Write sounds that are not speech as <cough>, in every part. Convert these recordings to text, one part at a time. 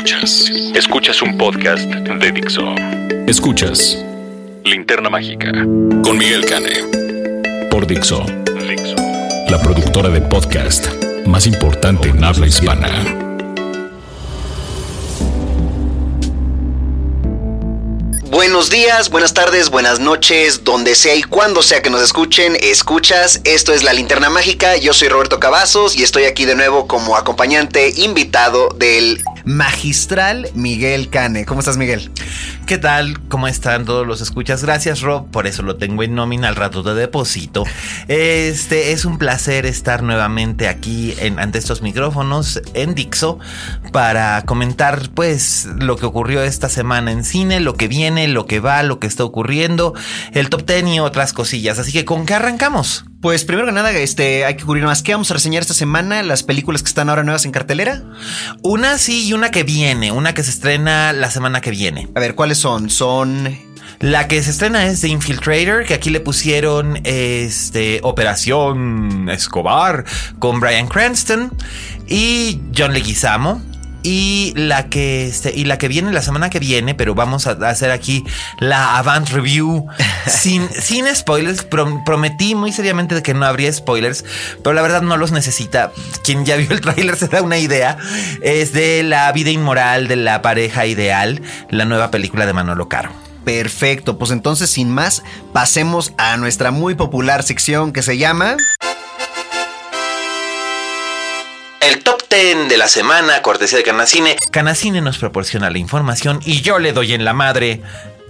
Escuchas. Escuchas un podcast de Dixo. Escuchas Linterna Mágica con Miguel Cane. Por Dixo. Dixo. La productora de podcast más importante en habla hispana. Buenos días, buenas tardes, buenas noches, donde sea y cuando sea que nos escuchen, escuchas. Esto es La Linterna Mágica. Yo soy Roberto Cavazos y estoy aquí de nuevo como acompañante invitado del magistral Miguel Cane. ¿Cómo estás, Miguel? ¿Qué tal? ¿Cómo están todos los escuchas? Gracias, Rob. Por eso lo tengo en nómina al rato de depósito. Este es un placer estar nuevamente aquí en, ante estos micrófonos en Dixo para comentar, pues, lo que ocurrió esta semana en cine, lo que viene, lo que va, lo que está ocurriendo, el top ten y otras cosillas. Así que, ¿con qué arrancamos? Pues primero que nada, este, hay que cubrir más. ¿Qué vamos a reseñar esta semana? ¿Las películas que están ahora nuevas en cartelera? Una sí y una que viene, una que se estrena la semana que viene. A ver, ¿cuáles son? Son... La que se estrena es The Infiltrator, que aquí le pusieron este, Operación Escobar con Brian Cranston y John Leguizamo. Y la que este, y la que viene la semana que viene, pero vamos a hacer aquí la Avant Review <laughs> sin, sin spoilers. prometí muy seriamente de que no habría spoilers, pero la verdad no los necesita. Quien ya vio el tráiler se da una idea. Es de la vida inmoral de la pareja ideal, la nueva película de Manolo Caro. Perfecto, pues entonces sin más, pasemos a nuestra muy popular sección que se llama... El top 10 de la semana, cortesía de Canacine. Canacine nos proporciona la información y yo le doy en la madre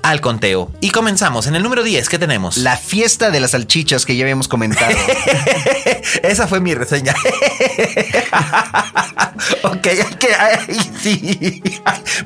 al conteo. Y comenzamos. En el número 10, ¿qué tenemos? La fiesta de las salchichas que ya habíamos comentado. <laughs> Esa fue mi reseña. <laughs> ok, que, sí.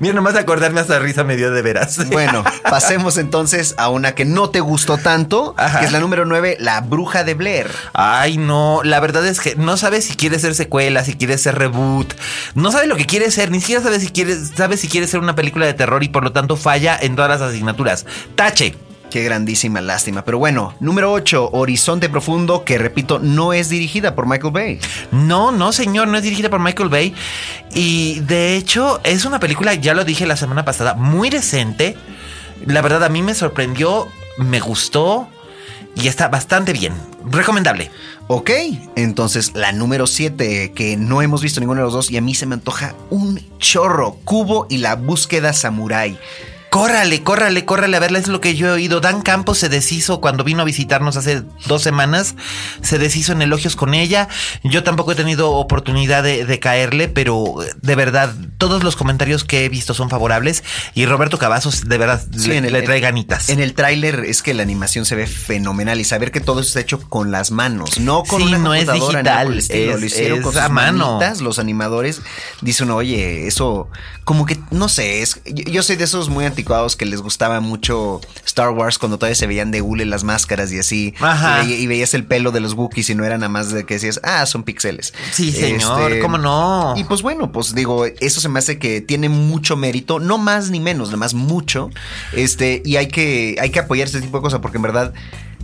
Mira, nomás de acordarme hasta risa me dio de veras. bueno, <laughs> pasemos entonces a una que no te gustó tanto, que es la número 9, La Bruja de Blair. Ay, no, la verdad es que no sabes si quiere ser secuela, si quiere ser reboot. No sabe lo que quiere ser, ni siquiera sabe si quiere, sabe si quiere ser una película de terror y por lo tanto falla en todas las asignaturas. Tache. Qué grandísima lástima. Pero bueno, número 8, Horizonte Profundo, que repito, no es dirigida por Michael Bay. No, no, señor, no es dirigida por Michael Bay. Y de hecho, es una película, ya lo dije la semana pasada, muy decente. La verdad, a mí me sorprendió, me gustó y está bastante bien. Recomendable. Ok, entonces la número 7, que no hemos visto ninguno de los dos y a mí se me antoja un chorro, Cubo y la búsqueda samurai. Córrale, córrale, córrale a verla, es lo que yo he oído. Dan Campos se deshizo cuando vino a visitarnos hace dos semanas, se deshizo en elogios con ella. Yo tampoco he tenido oportunidad de, caerle, pero de verdad, todos los comentarios que he visto son favorables y Roberto Cavazos de verdad le, trae ganitas. En el tráiler es que la animación se ve fenomenal y saber que todo está hecho con las manos, no con una no es digital, es, lo hicieron con a mano. los animadores. Dicen, oye, eso como que, no sé, es, yo, soy de esos muy anticuados que les gustaba mucho Star Wars cuando todavía se veían de hule las máscaras y así. Y, veías el pelo de los Wookiees y no era nada más de que decías, ah, son píxeles. Sí, señor, este, ¿cómo no? Y pues bueno, pues digo, eso se me hace que tiene mucho mérito, no más ni menos, nada más mucho. Este, y hay que, hay que apoyar este tipo de cosas porque en verdad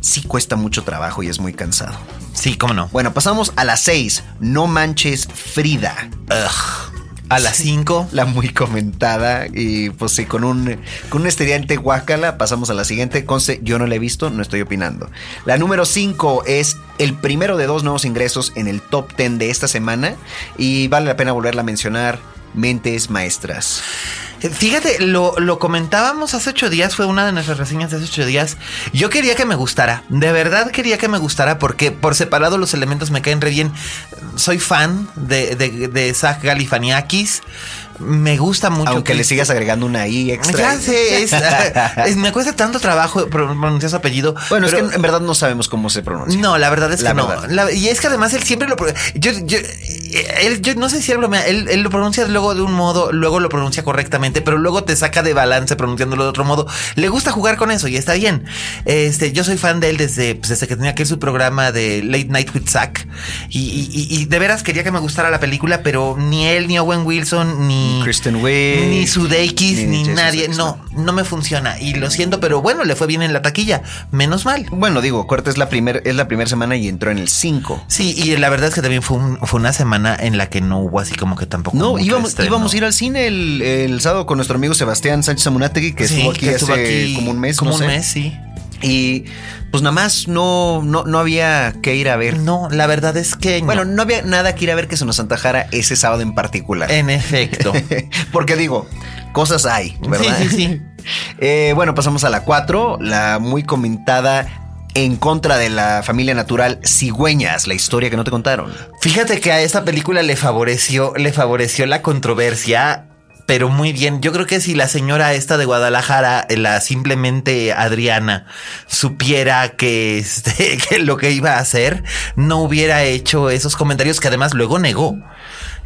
sí cuesta mucho trabajo y es muy cansado. Sí, cómo no. Bueno, pasamos a las seis. No manches Frida. Ugh. A las 5. La muy comentada. Y pues sí, con un, con un estudiante guácala. Pasamos a la siguiente. Conce, yo no la he visto, no estoy opinando. La número 5 es el primero de dos nuevos ingresos en el top 10 de esta semana. Y vale la pena volverla a mencionar. Mentes Maestras. Fíjate, lo, lo, comentábamos hace ocho días, fue una de nuestras reseñas de hace ocho días. Yo quería que me gustara, de verdad quería que me gustara porque por separado los elementos me caen re bien. Soy fan de, de, de Zach Galifaniakis me gusta mucho. Aunque le sigas agregando una I extra. Ya sé, <laughs> es, me cuesta tanto trabajo pronunciar su apellido. Bueno, es que en verdad no sabemos cómo se pronuncia. No, la verdad es que no. y es que además él siempre lo. Yo, yo, él, yo no sé si él bromea, él, él, lo pronuncia luego de un modo, luego lo pronuncia correctamente, pero luego te saca de balance pronunciándolo de otro modo. Le gusta jugar con eso y está bien. Este, yo soy fan de él desde, pues, desde que tenía que ir su programa de Late Night with Zack. Y, y, de veras quería que me gustara la película, pero ni él, ni Owen Wilson, ni Kristen Wiig, ni Sudeikis, ni, ni nadie. No, no me funciona. Y lo siento, pero bueno, le fue bien en la taquilla. Menos mal. Bueno, digo, Corte es la primera es la primera semana y entró en el 5. Sí, y la verdad es que también fue, fue una semana en la que no hubo así como que tampoco. No, íbamos, íbamos a ir al cine el, sábado con nuestro amigo Sebastián Sánchez Amunategui, que estuvo aquí hace como un mes. Como un mes, sí. Y pues nada más no, no, no había que ir a ver. No, la verdad es que. Bueno, no había nada que ir a ver que se nos antajara ese sábado en particular. En efecto. <laughs> Porque digo, cosas hay, ¿verdad? Sí, sí, sí. <laughs> Eh, bueno, pasamos a la 4, la muy comentada en contra de la familia natural Cigüeñas, la historia que no te contaron. Fíjate que a esta película le favoreció, le favoreció la controversia pero muy bien. Yo creo que si la señora esta de Guadalajara, la simplemente Adriana, supiera que, este, <laughs> que lo que iba a hacer, no hubiera hecho esos comentarios que además luego negó.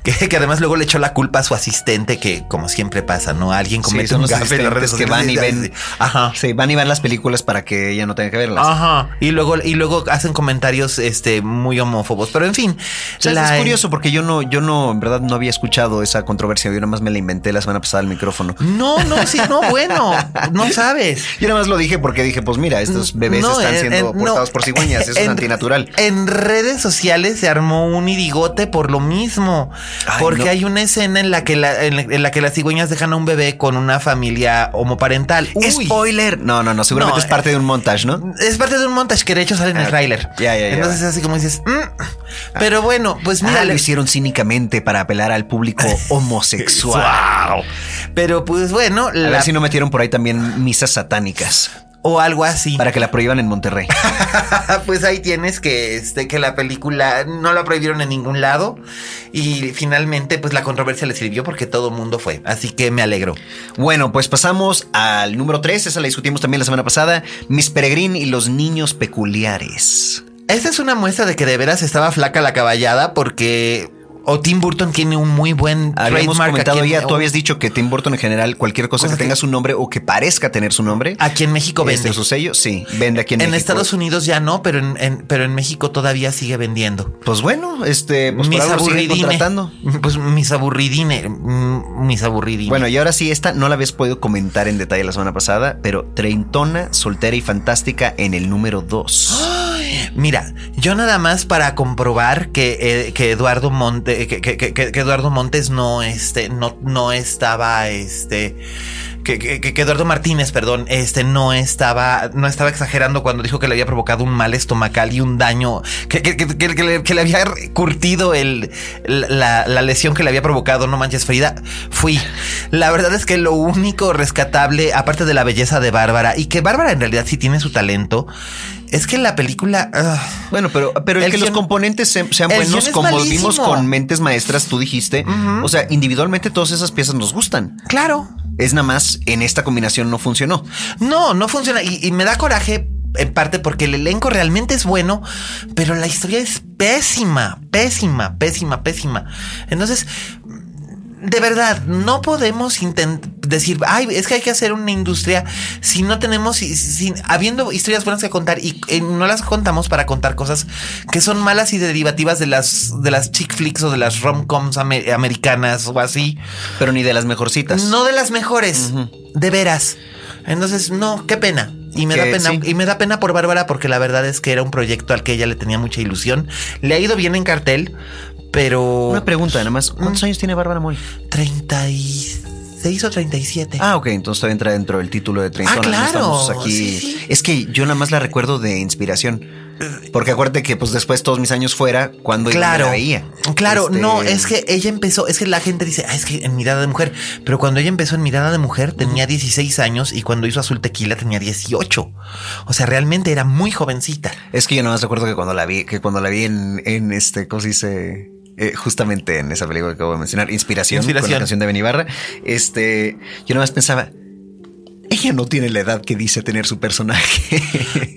Que, además luego le echó la culpa a su asistente, que como siempre pasa, ¿no? Alguien comete un gafe en las redes que van y ven. Ajá. Sí, van y ven las películas para que ella no tenga que verlas. Ajá. Y luego, y luego hacen comentarios este, muy homófobos. Pero en fin. es curioso porque yo no, yo no, en verdad no había escuchado esa controversia. Yo nada más me la inventé la semana pasada al micrófono. No, no, sí, no, bueno, no <laughs> sabes. Yo nada más lo dije porque dije, pues mira, estos bebés están siendo portados por cigüeñas. Eso es antinatural. En redes sociales se armó un irigote por lo mismo porque hay una escena en la que la, en, la que las cigüeñas dejan a un bebé con una familia homoparental. Spoiler. No, no, no. Seguramente es parte de un montaje, ¿no? Es parte de un montaje que de hecho sale en el ah, tráiler. Ya, ya, ya. Entonces es así como dices. Mm". Pero bueno, pues mira. Ah, lo hicieron cínicamente para apelar al público <laughs> homosexual. Pero pues bueno. A ver si no metieron por ahí también misas satánicas o algo así. Para que la prohíban en Monterrey. <laughs> pues ahí tienes que, este, que la película no la prohibieron en ningún lado. Y finalmente, pues la controversia le sirvió porque todo el mundo fue. Así que me alegro. Bueno, pues pasamos al número 3. Esa la discutimos también la semana pasada. Miss Peregrín y los niños peculiares. Esta es una muestra de que de veras estaba flaca la caballada porque o Tim Burton tiene un muy buen Habíamos comentado ya, tú habías dicho que Tim Burton en general, cualquier cosa que tenga su nombre o que parezca tener su nombre. Aquí en México este, vende. su sello, sí, vende aquí en, México. En Estados Unidos ya no, pero en, pero en México todavía sigue vendiendo. Pues bueno, este, pues mis aburridines. <laughs> Pues mis aburridines, mm, mis aburridines. Bueno, y ahora sí, esta no la habías podido comentar en detalle la semana pasada, pero treintona, soltera y fantástica en el número 2. <gasps> <gasps> Mira, yo nada más para comprobar que, eh, que Eduardo Monte, que, Eduardo Montes no, este, no, no estaba, este, que, Eduardo Martínez, perdón, este no estaba, no estaba exagerando cuando dijo que le había provocado un mal estomacal y un daño, que, que le, había curtido el, la, la, lesión que le había provocado, no manches Frida, fui. La verdad es que lo único rescatable, aparte de la belleza de Bárbara, y que Bárbara en realidad sí tiene su talento, es que la película. Ah, bueno, pero, pero el, que los componentes sean, buenos, como vimos con Mentes Maestras, tú dijiste. O sea, individualmente todas esas piezas nos gustan. Claro. Es nada más en esta combinación no funcionó. No, no funciona. Y, me da coraje en parte porque el elenco realmente es bueno, pero la historia es pésima, pésima, pésima, pésima. Entonces, de verdad, no podemos decir, ay, es que hay que hacer una industria si no tenemos, si, habiendo historias buenas que contar y no las contamos para contar cosas que son malas y derivativas de las, de las chick flicks o de las rom-coms americanas o así. Pero ni de las mejorcitas. No de las mejores, de veras. Entonces, no, qué pena. Y me da pena, y me da pena por Bárbara porque la verdad es que era un proyecto al que ella le tenía mucha ilusión. Le ha ido bien en cartel, pero. Una pregunta, nada más. ¿Cuántos mm. años tiene Bárbara Moy? 36 o 37. Ah, ok. Entonces todavía entra dentro del título de 30. Ah, claro. aquí. Es que yo nada más la recuerdo de inspiración. Porque acuérdate que pues después todos mis años fuera cuando claro, la veía. Claro, este, no, es que ella empezó, es que la gente dice, ah, es que en mirada de mujer, pero cuando ella empezó en mirada de mujer tenía 16 años y cuando hizo Azul Tequila tenía 18. O sea, realmente era muy jovencita. Es que yo nada más recuerdo que cuando la vi, que cuando la vi en, en este, ¿cómo se dice? Eh, justamente en esa película que acabo de mencionar, Inspiración, con la canción de Benibarra, este, yo nada más pensaba, ella no tiene la edad que dice tener su personaje.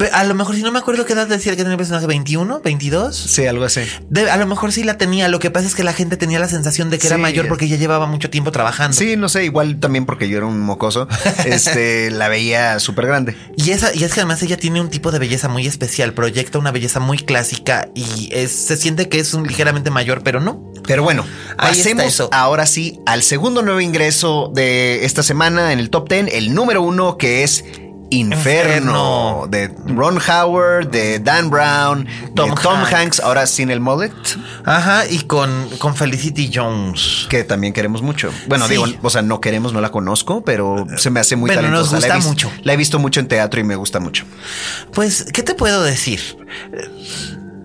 <laughs> a lo mejor, si no me acuerdo qué edad decía que tenía el personaje, 21, 22. Sí, algo así. a lo mejor sí la tenía. Lo que pasa es que la gente tenía la sensación de que era mayor porque ya llevaba mucho tiempo trabajando. Sí, no sé, igual también porque yo era un mocoso. <laughs> este, la veía súper grande. Y, esa, y es que además ella tiene un tipo de belleza muy especial. Proyecta una belleza muy clásica y se siente que es un ligeramente mayor, pero no. Pero bueno, pasemos ahora sí al segundo nuevo ingreso de esta semana en el top 10, el número uno que es Inferno, de Ron Howard, de Dan Brown, Tom, Tom Hanks. ahora sin el mullet. Ajá, y con, con Felicity Jones. Que también queremos mucho. Bueno, digo, o sea, no queremos, no la conozco, pero se me hace muy bueno, Nos gusta mucho. La he visto mucho en teatro y me gusta mucho. Pues, ¿qué te puedo decir?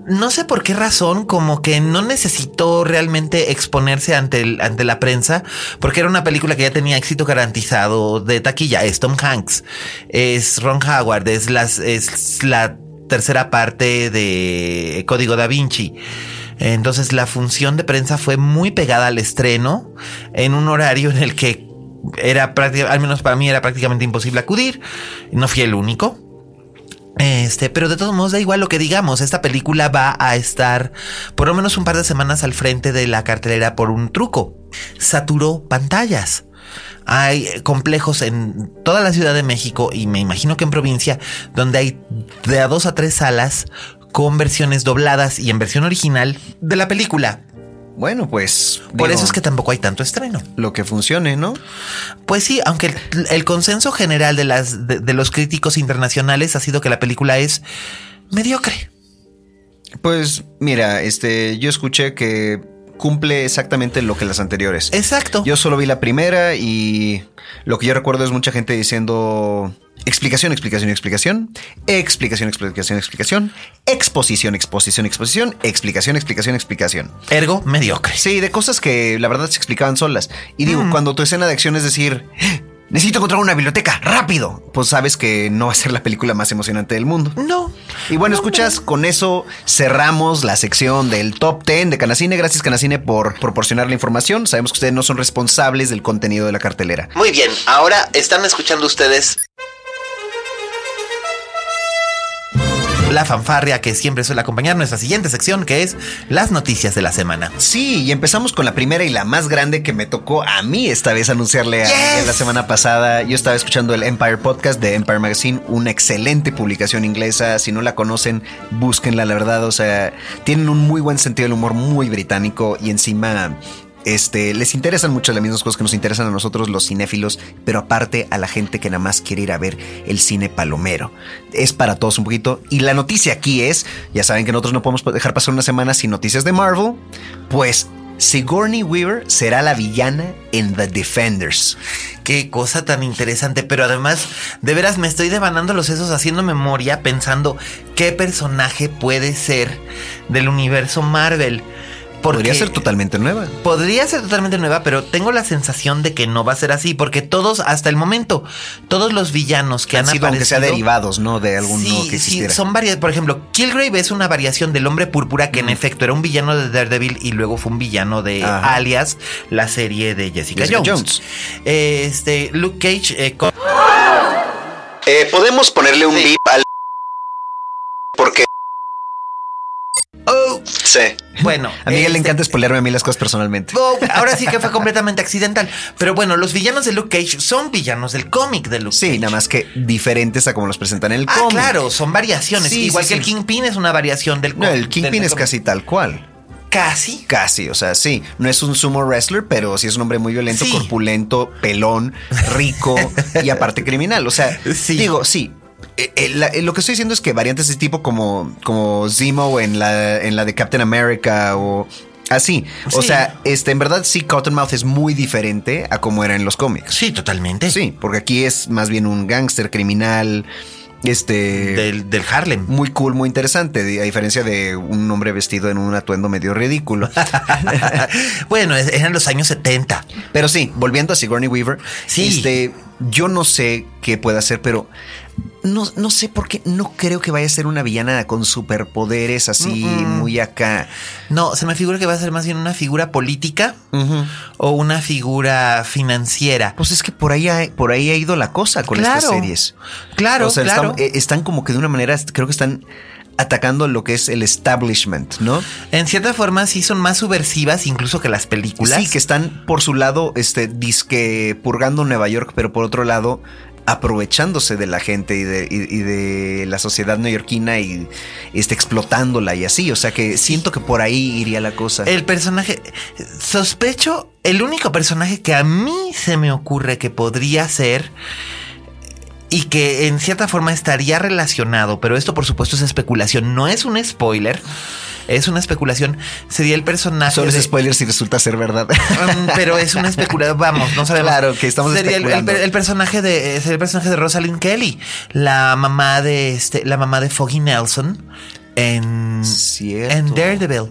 No sé por qué razón, como que no necesitó realmente exponerse ante, ante la prensa, porque era una película que ya tenía éxito garantizado de taquilla. Es Tom Hanks, es Ron Howard, es, las, es la tercera parte de Código da Vinci. Entonces la función de prensa fue muy pegada al estreno, en un horario en el que era prácticamente, al menos para mí era prácticamente imposible acudir. No fui el único. Este, pero de todos modos da igual lo que digamos, esta película va a estar por lo menos un par de semanas al frente de la cartelera por un truco. Saturó pantallas. Hay complejos en toda la Ciudad de México y me imagino que en provincia donde hay de a dos a tres salas con versiones dobladas y en versión original de la película. Bueno, pues. Por eso es que tampoco hay tanto estreno. Lo que funcione, ¿no? Pues sí, aunque el, consenso general de, las, de, los críticos internacionales ha sido que la película es mediocre. Pues mira, este, yo escuché que cumple exactamente lo que las anteriores. Exacto. Yo solo vi la primera y lo que yo recuerdo es mucha gente diciendo explicación, explicación, explicación, explicación, explicación, explicación, exposición, exposición, exposición, explicación, explicación, explicación. Ergo mediocre. Sí, de cosas que la verdad se explicaban solas. Y digo, mm. cuando tu escena de acción es decir, necesito encontrar una biblioteca, rápido. Pues sabes que no va a ser la película más emocionante del mundo. No. Y bueno, escuchas, con eso cerramos la sección del top 10 de Canacine. Gracias Canacine por proporcionar la información. Sabemos que ustedes no son responsables del contenido de la cartelera. Muy bien, ahora están escuchando ustedes la fanfarria que siempre suele acompañar nuestra siguiente sección, que es las noticias de la semana. Sí, y empezamos con la primera y la más grande que me tocó a mí esta vez anunciarle a la semana pasada. Yo estaba escuchando el Empire Podcast de Empire Magazine, una excelente publicación inglesa. Si no la conocen, búsquenla, la verdad. O sea, tienen un muy buen sentido del humor, muy británico y encima este, les interesan mucho las mismas cosas que nos interesan a nosotros los cinéfilos, pero aparte a la gente que nada más quiere ir a ver el cine palomero. Es para todos un poquito. Y la noticia aquí es, ya saben que nosotros no podemos dejar pasar una semana sin noticias de Marvel, pues Sigourney Weaver será la villana en The Defenders. Qué cosa tan interesante, pero además, de veras me estoy devanando los sesos haciendo memoria pensando qué personaje puede ser del universo Marvel podría ser totalmente nueva. Podría ser totalmente nueva, pero tengo la sensación de que no va a ser así, porque todos, hasta el momento, todos los villanos que han, han sido, aunque sea derivados, ¿no? De algún sí, que existiera. Sí, son varias. Por ejemplo, Killgrave es una variación del hombre púrpura que en efecto era un villano de Daredevil y luego fue un villano de Alias, la serie de Jessica, Jones. Este, Luke Cage. Eh, eh, Podemos ponerle un beep al. Porque Oh, sí. Bueno, a Miguel le este, encanta spoilerme a mí las cosas personalmente. Oh, ahora sí que fue <laughs> completamente accidental. Pero bueno, los villanos de Luke Cage son villanos del cómic de Luke Cage. Sí, nada más que diferentes a como los presentan en el ah, cómic. Claro, son variaciones. Igual que el Kingpin es una variación del cómic. No, el Kingpin es casi tal cual. Casi. Casi, o sea, sí. No es un sumo wrestler, pero sí es un hombre muy violento, corpulento, pelón, rico <laughs> y aparte criminal. O sea, digo, sí, eh, eh, eh, lo que estoy diciendo es que variantes de tipo como, como Zemo en la, en la de Captain America o así. O sea, este, en verdad sí, Cottonmouth es muy diferente a como era en los cómics. Sí, totalmente. Sí, porque aquí es más bien un gángster criminal. Este. Del, del, Harlem. Muy cool, muy interesante. A diferencia de un hombre vestido en un atuendo medio ridículo. <laughs> bueno, eran los años 70. Pero sí, volviendo a Sigourney Weaver. Sí. Este, yo no sé qué puede hacer, pero no, no sé por qué, no creo que vaya a ser una villana con superpoderes así muy acá. No, se me figura que va a ser más bien una figura política o una figura financiera. Pues es que por ahí ha, por ahí ha ido la cosa con estas series. Claro, claro. Están, eh, están como que de una manera, creo que están atacando lo que es el establishment, ¿no? En cierta forma sí son más subversivas incluso que las películas. Sí, que están por su lado, este, disque purgando Nueva York, pero por otro lado aprovechándose de la gente y de, la sociedad neoyorquina y este, explotándola y así. O sea que siento que por ahí iría la cosa. El personaje, sospecho, el único personaje que a mí se me ocurre que podría ser y que en cierta forma estaría relacionado, pero esto por supuesto es especulación, no es un spoiler. Es una especulación. Sería el personaje. Solo es spoiler si resulta ser verdad. Mm, pero es una especulación. Vamos, no sabemos. Claro, que estamos sería el, personaje de sería el personaje de Rosalind Kelly, la mamá de este, la mamá de Foggy Nelson en, en Daredevil.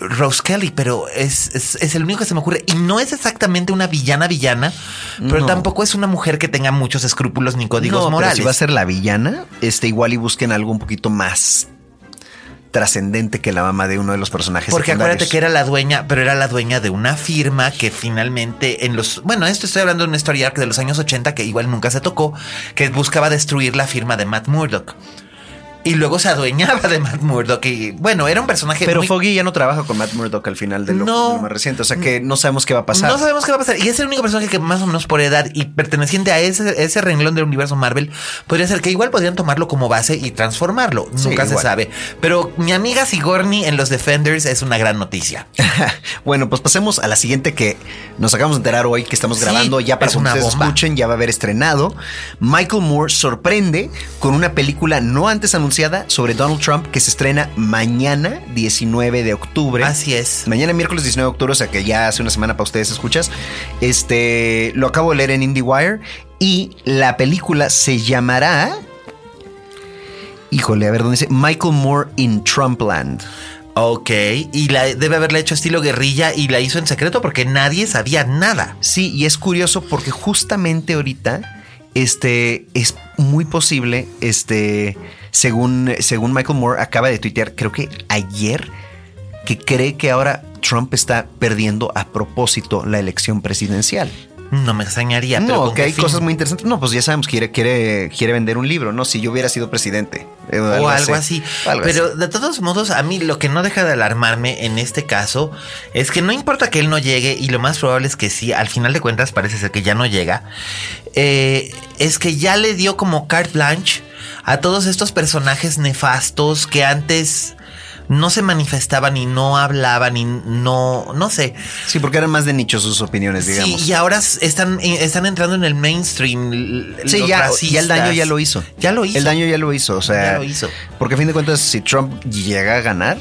Rose Kelly, pero es, es, el único que se me ocurre. Y no es exactamente una villana villana, pero tampoco es una mujer que tenga muchos escrúpulos ni códigos morales. si va a ser la villana, este igual y busquen algo un poquito más trascendente que la mamá de uno de los personajes. Porque acuérdate que era la dueña, pero era la dueña de una firma que finalmente en los... Bueno, esto estoy hablando de una historia de los años 80 que igual nunca se tocó, que buscaba destruir la firma de Matt Murdock y luego se adueñaba de Matt Murdock. Y bueno, era un personaje. Pero Foggy ya no trabaja con Matt Murdock al final de lo, más reciente. O sea que no sabemos qué va a pasar. No sabemos qué va a pasar. Y es el único personaje que más o menos por edad y perteneciente a ese, ese renglón del universo Marvel podría ser que igual podrían tomarlo como base y transformarlo. Nunca se sabe. Pero mi amiga Sigourney en los Defenders es una gran noticia. <laughs> bueno, pues pasemos a la siguiente que nos acabamos de enterar hoy que estamos grabando. Ya para que ustedes escuchen, ya va a haber estrenado. Michael Moore sorprende con una película no antes anunciada sobre Donald Trump que se estrena mañana 19 de octubre. Así es. Mañana miércoles 19 de octubre, o sea que ya hace una semana para ustedes escuchas. Este lo acabo de leer en IndieWire y la película se llamará Híjole, a ver dónde dice Michael Moore in Trumpland. Ok, y la, debe haberla hecho estilo guerrilla y la hizo en secreto porque nadie sabía nada. Sí, y es curioso porque justamente ahorita, este, es muy posible, este, según, según Michael Moore acaba de tuitear, creo que ayer, que cree que ahora Trump está perdiendo a propósito la elección presidencial. No me extrañaría. No, que hay cosas muy interesantes. No, pues ya sabemos que quiere, quiere, quiere vender un libro, ¿no? Si yo hubiera sido presidente. Eh, o algo así. Pero de todos modos, a mí lo que no deja de alarmarme en este caso es que no importa que él no llegue, y lo más probable es que sí, al final de cuentas parece ser que ya no llega, eh, es que ya le dio como carte blanche a todos estos personajes nefastos que antes no se manifestaban y no hablaban y no, no sé. Sí, porque eran más de nicho sus opiniones, digamos. Sí, y ahora están, están entrando en el mainstream. Sí, ya, ya, el daño ya lo hizo. Ya lo hizo. El daño ya lo hizo, o sea. Ya lo hizo. Porque a fin de cuentas, si Trump llega a ganar,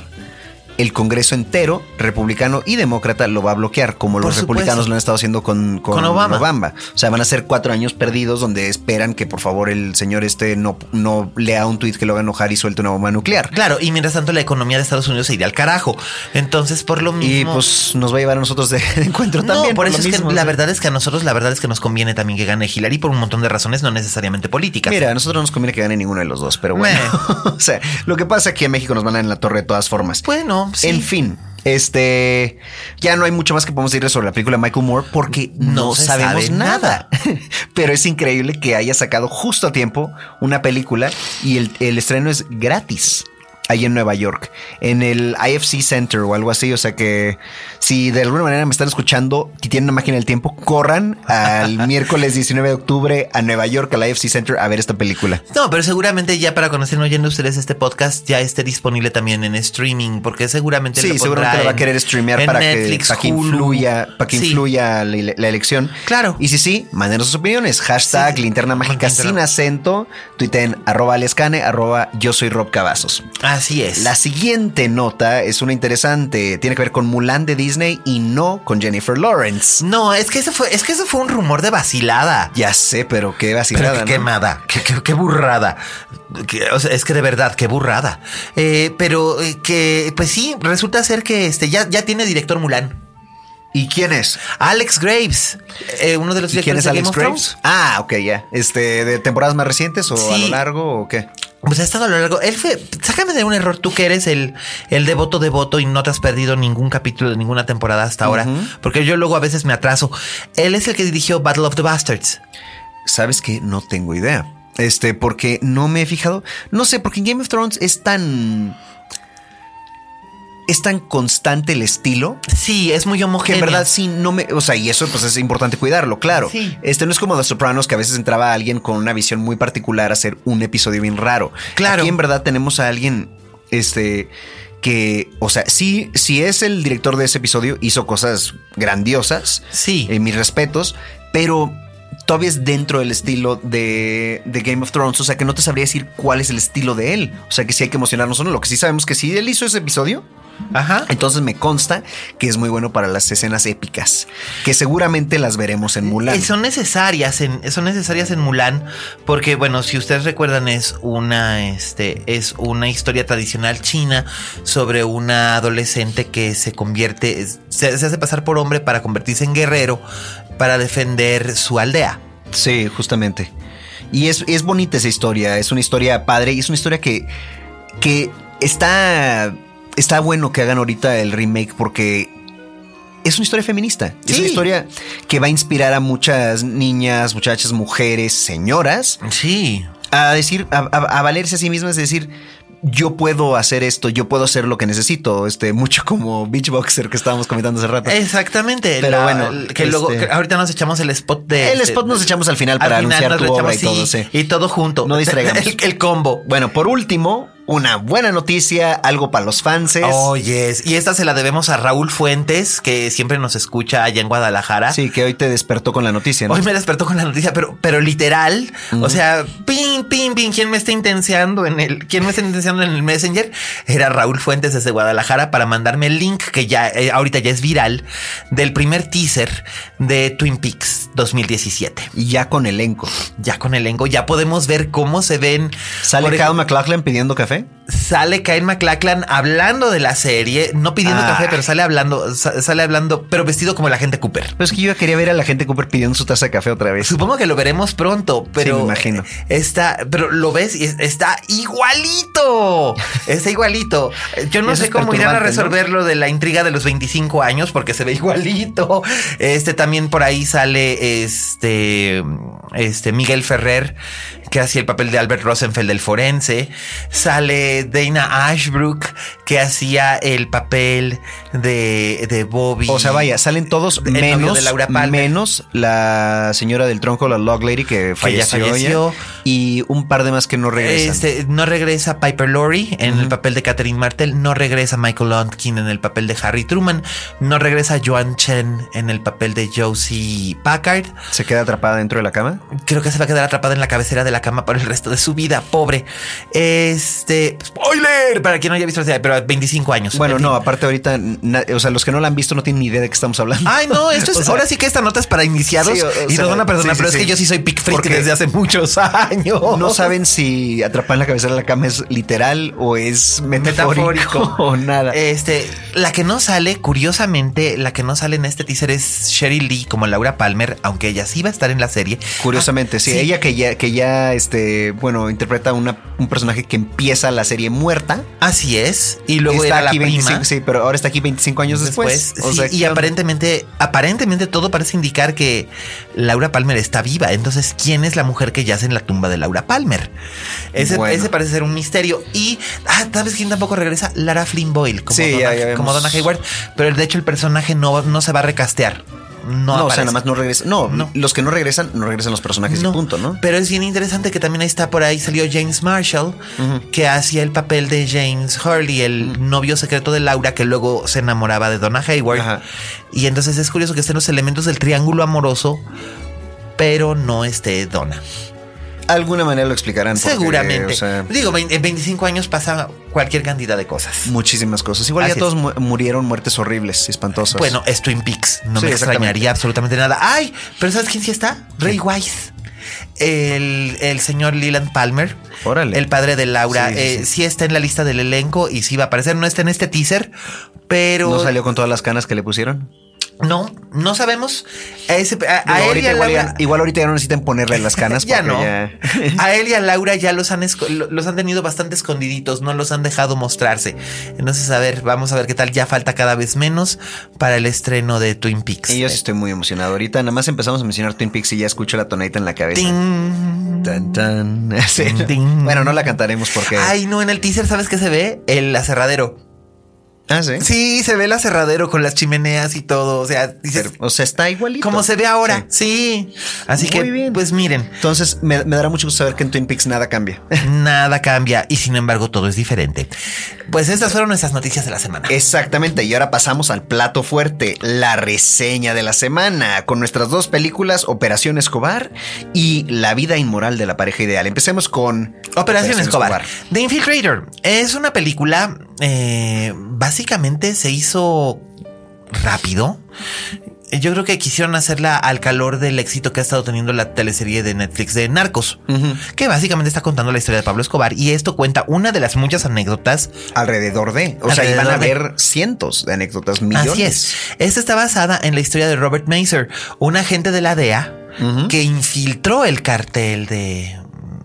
el Congreso entero, republicano y demócrata, lo va a bloquear, como los republicanos lo han estado haciendo con, con, Obama. O sea, van a ser cuatro años perdidos donde esperan que por favor el señor este no, no lea un tuit que lo va a enojar y suelte una bomba nuclear. Claro, y mientras tanto la economía de Estados Unidos se irá al carajo. Entonces, por lo mismo. Y pues nos va a llevar a nosotros de, <laughs> encuentro también. por, eso es que la verdad es que a nosotros la verdad es que nos conviene también que gane Hillary por un montón de razones, no necesariamente políticas. Mira, a nosotros no nos conviene que gane ninguno de los dos, pero bueno. <laughs> o sea, lo que pasa es que en México nos van a en la torre de todas formas. Bueno, sí. En fin. Este, ya no hay mucho más que podemos decir sobre la película de Michael Moore porque no, sabemos nada. <laughs> Pero es increíble que haya sacado justo a tiempo una película y el, el estreno es gratis ahí en Nueva York, en el IFC Center o algo así. O sea que si de alguna manera me están escuchando y tienen una máquina del tiempo, corran al <laughs> miércoles 19 de octubre a Nueva York, al IFC Center, a ver esta película. No, pero seguramente ya para conocer oyendo ustedes este podcast ya esté disponible también en streaming, porque seguramente sí, seguramente lo va a querer streamear para, que, para que influya, para que influya la, elección. Claro. Y si sí, mándenos sus opiniones. Hashtag linterna mágica sin acento. Tuiten arroba alescane, arroba yo soy Rob Cavazos. Así es. La siguiente nota es una interesante. Tiene que ver con Mulan de Disney y no con Jennifer Lawrence. No, es que eso fue, es que eso fue un rumor de vacilada. Ya sé, pero qué vacilada. qué quemada, qué, burrada. es que de verdad, qué burrada. Eh, pero eh, que, pues sí, resulta ser que este ya, ya tiene director Mulan. ¿Y quién es? Alex Graves, eh, uno de los ¿Y quién es Alex Game of Graves? Thrones. Ah, ok, ya. Este, ¿de temporadas más recientes o a lo largo o qué? Pues ha estado a lo largo. Él fue. Sácame de un error. Tú que eres el, el devoto devoto y no te has perdido ningún capítulo de ninguna temporada hasta ahora. Porque yo luego a veces me atraso. Él es el que dirigió Battle of the Bastards. ¿Sabes que No tengo idea. Este, porque no me he fijado. No sé, porque en Game of Thrones es tan. Es tan constante el estilo Sí, es muy que homogéneo. en verdad sí no me. O sea, y eso pues es importante cuidarlo, claro. Sí. Este no es como The Sopranos, que a veces entraba alguien con una visión muy particular a hacer un episodio bien raro. Claro. Aquí en verdad tenemos a alguien. Este. Que, o sea, sí, si es el director de ese episodio, hizo cosas grandiosas. Sí. eh, mis respetos, pero todavía es dentro del estilo de, de Game of Thrones. O sea, que no te sabría decir cuál es el estilo de él. O sea, que sí hay que emocionarnos o no. Lo que sí sabemos que si él hizo ese episodio, Ajá. entonces me consta que es muy bueno para las escenas épicas, que seguramente las veremos en Mulan. Eh, Son necesarias en, son necesarias en Mulan porque bueno si ustedes recuerdan es una este es una historia tradicional china sobre una adolescente que se convierte se hace pasar por hombre para convertirse en guerrero para defender su aldea. Sí, justamente. Y es, es bonita esa historia, es una historia padre y es una historia que, que está, está bueno que hagan ahorita el remake porque es una historia feminista. Es una historia que va a inspirar a muchas niñas, muchachas, mujeres, señoras Sí. a decir, a, a- a valerse a sí mismas, es decir, yo puedo hacer esto, yo puedo hacer lo que necesito, este, mucho como Beachboxer que estábamos comentando hace rato. Exactamente. Pero La- bueno, que luego este- que ahorita nos echamos el spot de El spot nos echamos al final al para final anunciar tu obra y todo, sí, sí. y todo junto. No distraigamos. <laughs> El, el combo. Bueno, por último, una buena noticia, algo para los fans. Oyes, y esta se la debemos a Raúl Fuentes, que siempre nos escucha allá en Guadalajara. Sí, que hoy te despertó con la noticia, ¿no? Hoy me despertó con la noticia, pero, pero literal, o sea, pin, pin, pin, ¿quién me está intenseando en el, quién me está intenseando en el Messenger? Era Raúl Fuentes desde Guadalajara para mandarme el link que ya, eh, ahorita ya es viral, del primer teaser de Twin Peaks 2017. Y ya con elenco. Ya con elenco, ya podemos ver cómo se ven. ¿Sale Kyle MacLachlan pidiendo café? ¿eh? Sale Kyle MacLachlan hablando de la serie, no pidiendo Ah. café, pero sale hablando, sa- sale hablando, pero vestido como la gente Cooper. Pero es que yo quería ver a la gente Cooper pidiendo su taza de café otra vez. Supongo que lo veremos pronto, pero Sí, me imagino. Está, pero lo ves y es- está igualito. <laughs> Está igualito. Yo no Eso sé cómo irán a perturbante, ¿no? resolver lo de la intriga de los 25 años porque se ve igualito. Este también por ahí sale este este Miguel Ferrer que hacía el papel de Albert Rosenfeld del forense. Sale Dana Ashbrook que hacía el papel de, de Bobby. O sea, vaya, salen todos menos, de Laura Palmer. menos la señora del tronco, la Log Lady, que falleció, ya, falleció. y un par de más que no regresan. Este, no regresa Piper Laurie en el papel de Catherine Martel, no regresa Michael Luntkin en el papel de Harry Truman, no regresa Joan Chen en el papel de Josie Packard. Se queda atrapada dentro de la cama. Creo que se va a quedar atrapada en la cabecera de la cama por el resto de su vida, pobre. Este, spoiler para quien no haya visto la serie, pero 25 años. Bueno, no, aparte ahorita, na- o sea, los que no la han visto no tienen ni idea de qué estamos hablando. Ay, no, esto <laughs> es. O sea, ahora sí que esta nota es para iniciados. Sí, o- o y sea, nos van a perdonar, sí, sí, pero es sí. que yo sí soy pick freak desde hace muchos <laughs> años. No saben si atrapar en la cabecera de la cama es literal o es metafórico, Metafórico. <laughs> o nada. Este, la que no sale, curiosamente, la que no sale en este teaser es Sheryl Lee como Laura Palmer, aunque ella sí va a estar en la serie. Curiosamente, Ah, sí, ella que ya, que ya, este, bueno, interpreta una- un personaje que empieza la serie muerta. Así es. Y luego está era la aquí prima. 25, sí, pero ahora está aquí 25 años después. O sí, sea, y aparentemente, aparentemente todo parece indicar que Laura Palmer está viva. Entonces, ¿quién es la mujer que yace en la tumba de Laura Palmer? Ese, Bueno. ese parece ser un misterio. Y, ah, ¿sabes quién tampoco regresa? Lara Flynn Boyle como, Sí, Donna, como Donna Hayward. Pero de hecho el personaje no, no se va a recastear. No, No, o sea, nada más no regresa. No, No. los que no regresan, no regresan los personajes y punto, ¿no? Pero es bien interesante que también ahí está por ahí salió James Marshall, que hacía el papel de James Hurley, el novio secreto de Laura, que luego se enamoraba de Donna Hayward. Ajá. Y entonces es curioso que estén los elementos del triángulo amoroso, pero no esté Donna. Alguna manera lo explicarán. porque, Seguramente. o sea, Digo, en 25 años pasa cualquier cantidad de cosas. muchísimas cosas. Igual Así ya todos mu- murieron muertes horribles, espantosas. Bueno, es Twin Peaks. No Sí, me extrañaría absolutamente nada. Ay, pero ¿sabes quién sí está? Ray Wise. El, el señor Leland Palmer. Órale. El padre de Laura. Sí, sí, eh, sí está en la lista del elenco y sí va a aparecer. No está en este teaser, pero. ¿No salió con todas las canas que le pusieron? No, no sabemos. A, ese, a, Digo, a él y a igual, Laura. igual ahorita ya no necesitan ponerle las canas. <laughs> ya no. ya- <laughs> A él y a Laura ya los han, los han tenido bastante escondiditos, no los han dejado mostrarse. Entonces, a ver, vamos a ver qué tal. Ya falta cada vez menos para el estreno de Twin Peaks. Y yo sí estoy muy emocionado. Ahorita nada más empezamos a mencionar Twin Peaks y ya escucho la tonadita en la cabeza. Ting. Tan, tan. <laughs> Sí. Ting. Bueno, no la cantaremos porque. Ay, no, en el teaser, ¿sabes qué se ve? El aserradero. Ah, sí. Sí, se ve el aserradero con las chimeneas y todo. O sea, dices, Pero, o sea, está igualito. como se ve ahora. Sí. Así Muy que, bien. pues miren, Entonces, me, me dará mucho gusto saber que en Twin Peaks nada cambia. <laughs> nada cambia y sin embargo todo es diferente. Pues estas fueron nuestras noticias de la semana. Exactamente, y ahora pasamos al plato fuerte, la reseña de la semana, con nuestras dos películas, Operación Escobar y La vida inmoral de la pareja ideal. Empecemos con Operación Escobar. The Infiltrator es una película, eh, básicamente se hizo rápido. Yo creo que quisieron hacerla al calor del éxito que ha estado teniendo la teleserie de Netflix de Narcos, que básicamente está contando la historia de Pablo Escobar y esto cuenta una de las muchas anécdotas Alrededor de. O sea, iban a ver cientos de anécdotas, millones. Así es. Esta está basada en la historia de Robert Mazer, un agente de la DEA que infiltró el cartel de,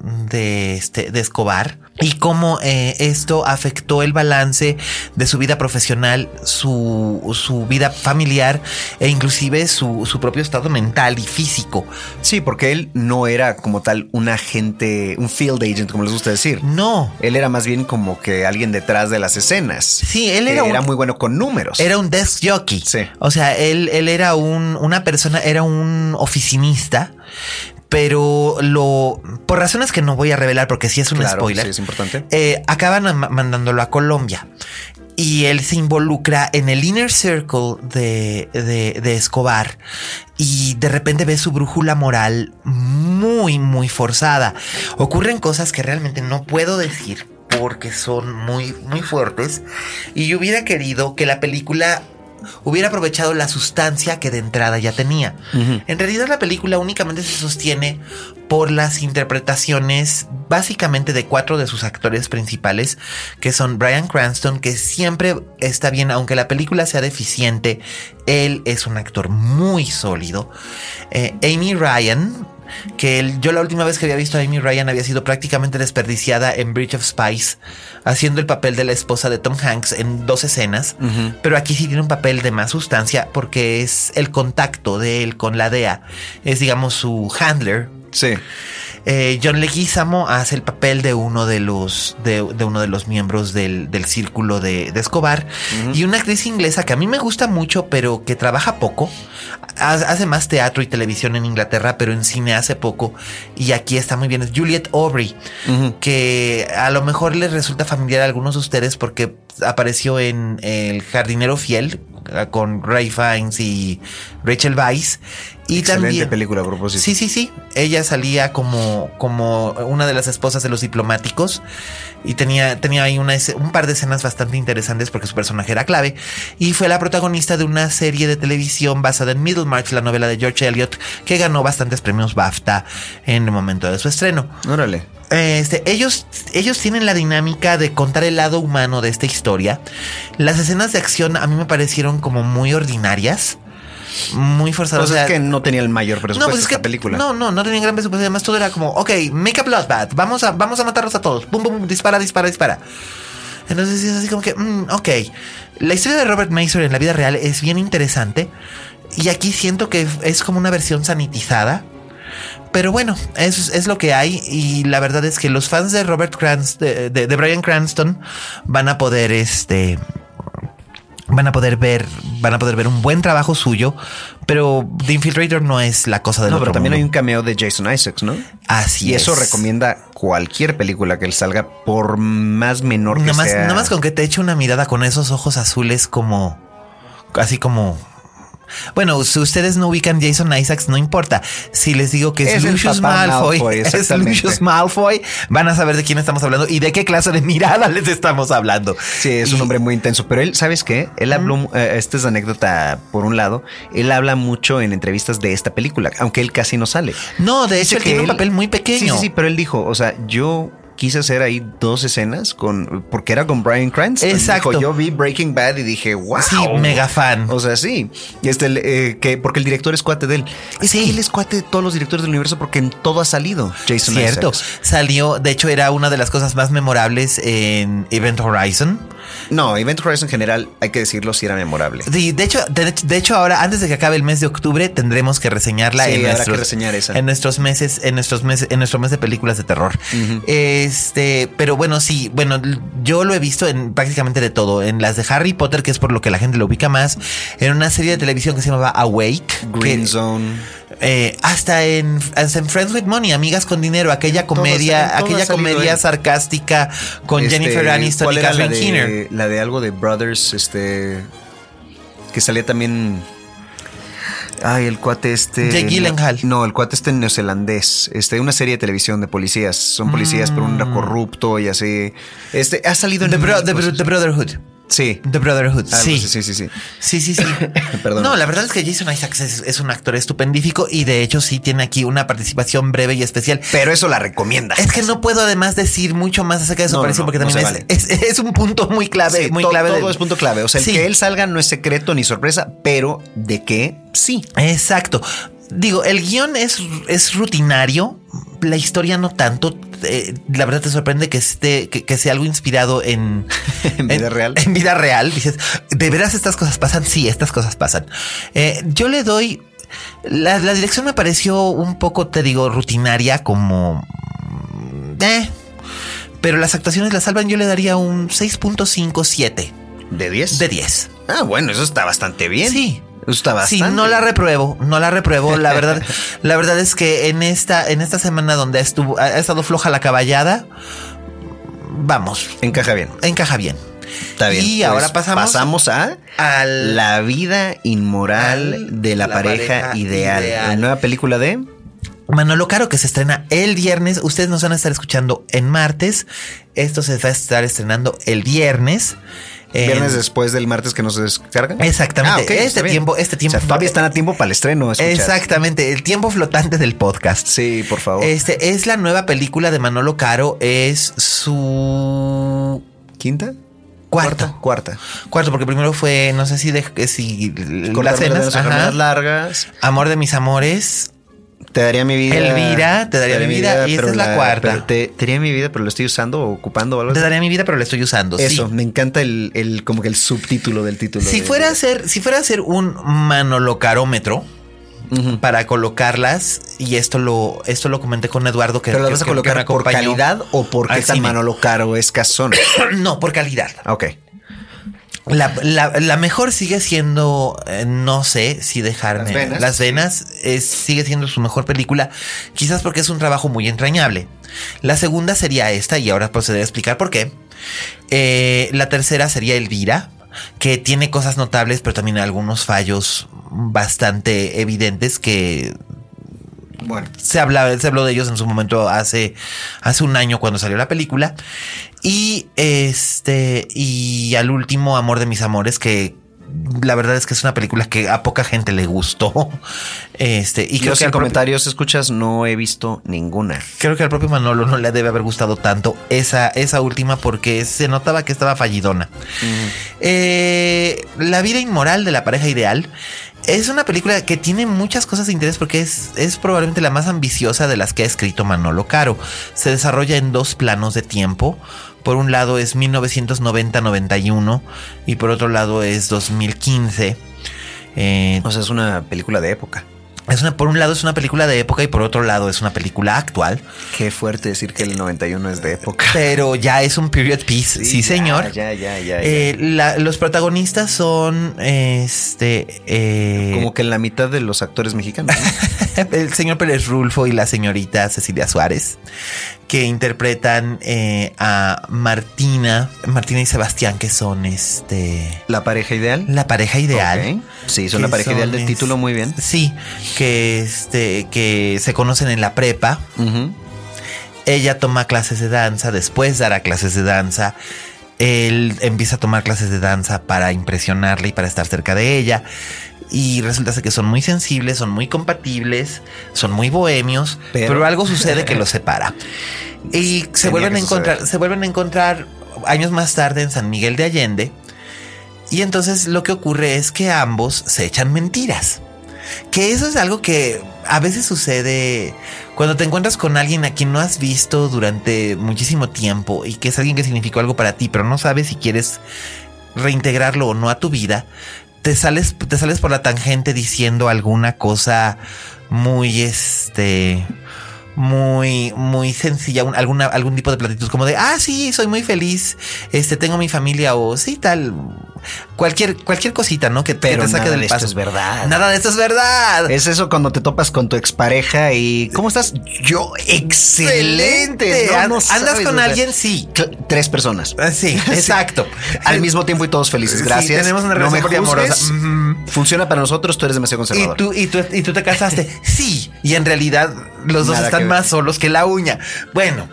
de, este, de Escobar y cómo eh, esto afectó el balance de su vida profesional, su, su vida familiar e inclusive su, su propio estado mental y físico. Sí, porque él no era como tal un agente, un field agent, como les gusta decir. No. Él era más bien como que alguien detrás de las escenas. Sí, él era, era un- muy bueno con números. Era un desk jockey. Sí. O sea, él, él era un, una persona, era un oficinista, pero lo, por razones que no voy a revelar porque sí es un Claro, spoiler, sí, es importante. eh, acaban ma- mandándolo a Colombia. Y él se involucra en el inner circle de, de- de Escobar y de repente ve su brújula moral muy, muy forzada. Ocurren cosas que realmente no puedo decir porque son muy, muy fuertes. Y yo hubiera querido que la película hubiera aprovechado la sustancia que de entrada ya tenía. En realidad la película únicamente se sostiene por las interpretaciones básicamente de cuatro de sus actores principales, que son Brian Cranston, que siempre está bien, aunque la película sea deficiente, él es un actor muy sólido. Eh, Amy Ryan, que yo la última vez que había visto a Amy Ryan había sido prácticamente desperdiciada en Bridge of Spies, haciendo el papel de la esposa de Tom Hanks en dos escenas, pero aquí sí tiene un papel de más sustancia porque es el contacto de él con la DEA, es digamos su handler. Sí. Eh, John Leguizamo hace el papel de uno de los de, de uno de los miembros del, del círculo de, de Escobar. Y una actriz inglesa que a mí me gusta mucho pero que trabaja poco. Ha- hace más teatro y televisión en Inglaterra pero en cine hace poco. Y aquí está muy bien es Juliet Aubrey que a lo mejor les resulta familiar a algunos de ustedes porque apareció en El jardinero fiel con Ray Fiennes y Rachel Weisz y Excelente también película a propósito. Sí, sí, sí. Ella salía como, como una de las esposas de los diplomáticos y tenía, tenía ahí una, un par de escenas bastante interesantes porque su personaje era clave. Y fue la protagonista de una serie de televisión basada en Middlemarch, la novela de George Eliot, que ganó bastantes premios BAFTA en el momento de su estreno. Órale. Este, ellos, ellos tienen la dinámica de contar el lado humano de esta historia. Las escenas de acción a mí me parecieron como muy ordinarias. Muy forzadas. Pues o sea, es que no tenía el mayor presupuesto pues es esta que película. No, no, no tenía gran presupuesto. Además, todo era como, ok, make a bloodbath. Vamos a, vamos a matarlos a todos. Bum, bum, dispara, dispara, dispara. Entonces es así como que, mm, ok. La historia de Robert Mason en la vida real es bien interesante. Y aquí siento que es como una versión sanitizada. Pero bueno, es, es lo que hay. Y la verdad es que los fans de Robert Cranston, de, de- de Brian Cranston, van a poder este. Van a poder ver, van a poder ver un buen trabajo suyo, pero The Infiltrator no es la cosa del No, otro pero también hay un cameo de Jason Isaacs, ¿no? Así y eso es. recomienda cualquier película que él salga, por más menor que Nomás, sea. nomás con que te eche una mirada con esos ojos azules como... Así como... Bueno, si ustedes no ubican Jason Isaacs, no importa. Si les digo que es, Lucius Malfoy, Malfoy, <laughs> es. Lucius Malfoy, van a saber de quién estamos hablando y de qué clase de mirada <laughs> les estamos hablando. Sí, es un Y- hombre muy intenso, pero él, ¿sabes qué? Él habló, eh, esta es anécdota por un lado, él habla mucho en entrevistas de esta película, aunque él casi no sale. No, de Dice hecho, él que tiene un papel muy pequeño. Sí, sí, sí, pero él dijo, o sea, yo quise hacer ahí dos escenas con porque era con Brian Cranston. Exacto. Dijo, yo vi Breaking Bad y dije, wow. Sí, mega fan. O sea, sí. Y este, eh, que porque el director es cuate de él. Es Sí. que él es cuate de todos los directores del universo porque en todo ha salido. Jason Cierto. Isaacs. Salió, de hecho, era una de las cosas más memorables en Event Horizon. No, Event Horizon en general, hay que decirlo, sí era memorable. Sí, de hecho, de, de hecho, ahora, antes de que acabe el mes de octubre, tendremos que reseñarla Sí, en, nuestros, que reseñar esa. en nuestros meses, en nuestros meses, en nuestro mes de películas de terror. Este, pero bueno, sí, bueno, yo lo he visto en prácticamente de todo. En las de Harry Potter, que es por lo que la gente lo ubica más, en una serie de televisión que se llamaba Awake. Green que- Zone. Eh, hasta en hasta en Friends with Money, Amigas con Dinero, aquella comedia, aquella comedia él. sarcástica con Este, Jennifer Aniston ¿cuál y la Keener. de, la de algo de Brothers, este. Que salía también. Ay, el cuate este. Jake Gyllenhaal. No, el cuate este neozelandés. Este, una serie de televisión de policías. Son policías, pero uno era corrupto y así. Este, ha salido en. Mm. Bro-. The Brotherhood. Sí. The Brotherhood. Sí. sí, sí, sí. Sí, sí, sí. <laughs> Perdón. No, la verdad es que Jason Isaacs es, es un actor estupendífico y de hecho sí tiene aquí una participación breve y especial. Pero eso la recomienda. Es que no puedo además decir mucho más acerca de su No, aparición no, porque también es, vale. es- es un punto muy clave, Sí, muy to- clave. todo es punto clave. O sea, el Sí. que él salga no es secreto ni sorpresa, pero de qué sí. Exacto. Digo, el guion es, es rutinario, la historia no tanto. Eh, la verdad te sorprende que esté, que, que sea algo inspirado en, <laughs> En vida real. En vida real. Dices, ¿de veras estas cosas pasan? Sí, estas cosas pasan. Eh, yo le doy. La, la dirección me pareció un poco, te digo, rutinaria, como. Eh, pero las actuaciones las salvan. Yo le daría un 6.57 ¿De 10? de 10. Ah, bueno, eso está bastante bien. Sí. Está bastante. Sí, no la repruebo, no la repruebo. La verdad, <laughs> la verdad es que en esta, en esta semana donde estuvo, ha estado floja la caballada, vamos, Encaja bien. encaja bien. Está bien. Y Pues ahora pasamos, Pasamos a La vida inmoral al- de la, la pareja, pareja ideal. ideal. La nueva película de. Manolo Caro que se estrena el viernes. Ustedes nos van a estar escuchando en martes. Esto se va a estar estrenando el viernes. Viernes después del martes que nos descargan. Exactamente. Ah, Este tiempo- este tiempo- O sea, todavía están a tiempo para el estreno. escuchar. Exactamente, el tiempo flotante del podcast. Sí, por favor. Este es la nueva película de Manolo Caro. Es su ¿Quinta? Cuarta. Cuarta. Cuarto, porque primero fue, no sé si de si las cenas, ajá. largas. Amor de mis amores. Te daría mi vida. Elvira, te daría mi vida, y esta es la cuarta. Te, te daría mi vida, pero lo estoy usando o ocupando o algo Te daría mi vida, pero la estoy usando. sí. Eso, me encanta el, el- como que el subtítulo del título. Si de- fuera a ser, si fuera a ser un manolocarómetro para colocarlas, y esto lo, esto lo comenté con Eduardo que Pero lo que- vas a colocar por calidad o por qué al tan. Manolo Caro es casón. <coughs> No, por calidad. ok. La, la- la mejor sigue siendo, eh, no sé si dejarme. Las venas. Las venas es- sigue siendo su mejor película, quizás porque es un trabajo muy entrañable. La segunda sería esta, y ahora procederé a explicar por qué. Eh, la tercera sería Elvira, que tiene cosas notables, pero también algunos fallos bastante evidentes que Bueno. se hablaba, se habló de ellos en su momento hace, hace un año cuando salió la película. Y este, y al último, Amor de mis amores, que la verdad es que es una película que a poca gente le gustó. Este, y creo que, propio, comentarios escuchas no he visto ninguna. creo que al propio Manolo no le debe haber gustado tanto esa, esa última porque se notaba que estaba fallidona. Eh, la vida inmoral de la pareja ideal es una película que tiene muchas cosas de interés porque es, es probablemente la más ambiciosa de las que ha escrito Manolo Caro. Se desarrolla en dos planos de tiempo. Por un lado es 1990-91 y por otro lado es 2015. Eh, O sea, es una película de época. es una, por un lado es una película de época y por otro lado es una película actual. Qué fuerte decir que el 91 es de época. Pero ya es un period piece, sí, ya, señor. Ya, ya, ya. ya. Eh, la- los protagonistas son este eh, Como que en la mitad de los actores mexicanos. ¿no? <laughs> <laughs> el señor Pérez Rulfo y la señorita Cecilia Suárez, que interpretan eh, a Martina, Martina y Sebastián, que son este la pareja ideal. la pareja ideal. Sí, son la pareja ideal del título muy bien. Sí, que este que se conocen en la prepa. Ella toma clases de danza, después dará clases de danza. él empieza a tomar clases de danza para impresionarla y para estar cerca de ella. Y resulta que son muy sensibles, son muy compatibles, son muy bohemios, pero, algo sucede que los separa. Y se vuelven a encontrar, se vuelven a encontrar años más tarde en San Miguel de Allende. Y entonces lo que ocurre es que ambos se echan mentiras. Que eso es algo que a veces sucede cuando te encuentras con alguien a quien no has visto durante muchísimo tiempo y que es alguien que significó algo para ti, pero no sabes si quieres reintegrarlo o no a tu vida, te sales, te sales por la tangente diciendo alguna cosa muy este muy, muy sencilla, alguna, algún tipo de platitud como de, ah, sí, soy muy feliz, este, tengo mi familia o sí, tal, cualquier, cualquier cosita, ¿no? Que, Pero te saque del paso. es verdad. Nada de esto es verdad. Es eso cuando te topas con tu expareja y, ¿cómo estás? Yo, excelente. ¿Andas con alguien? Sí. Tres personas. Ah, <laughs> sí, exacto. Al mismo tiempo y todos felices. Gracias. tenemos una relación amorosa. Funciona para nosotros, tú eres demasiado conservador. Y tú, y tú, y tú te casaste. sí. Y en realidad los dos están más solos que la uña. Bueno,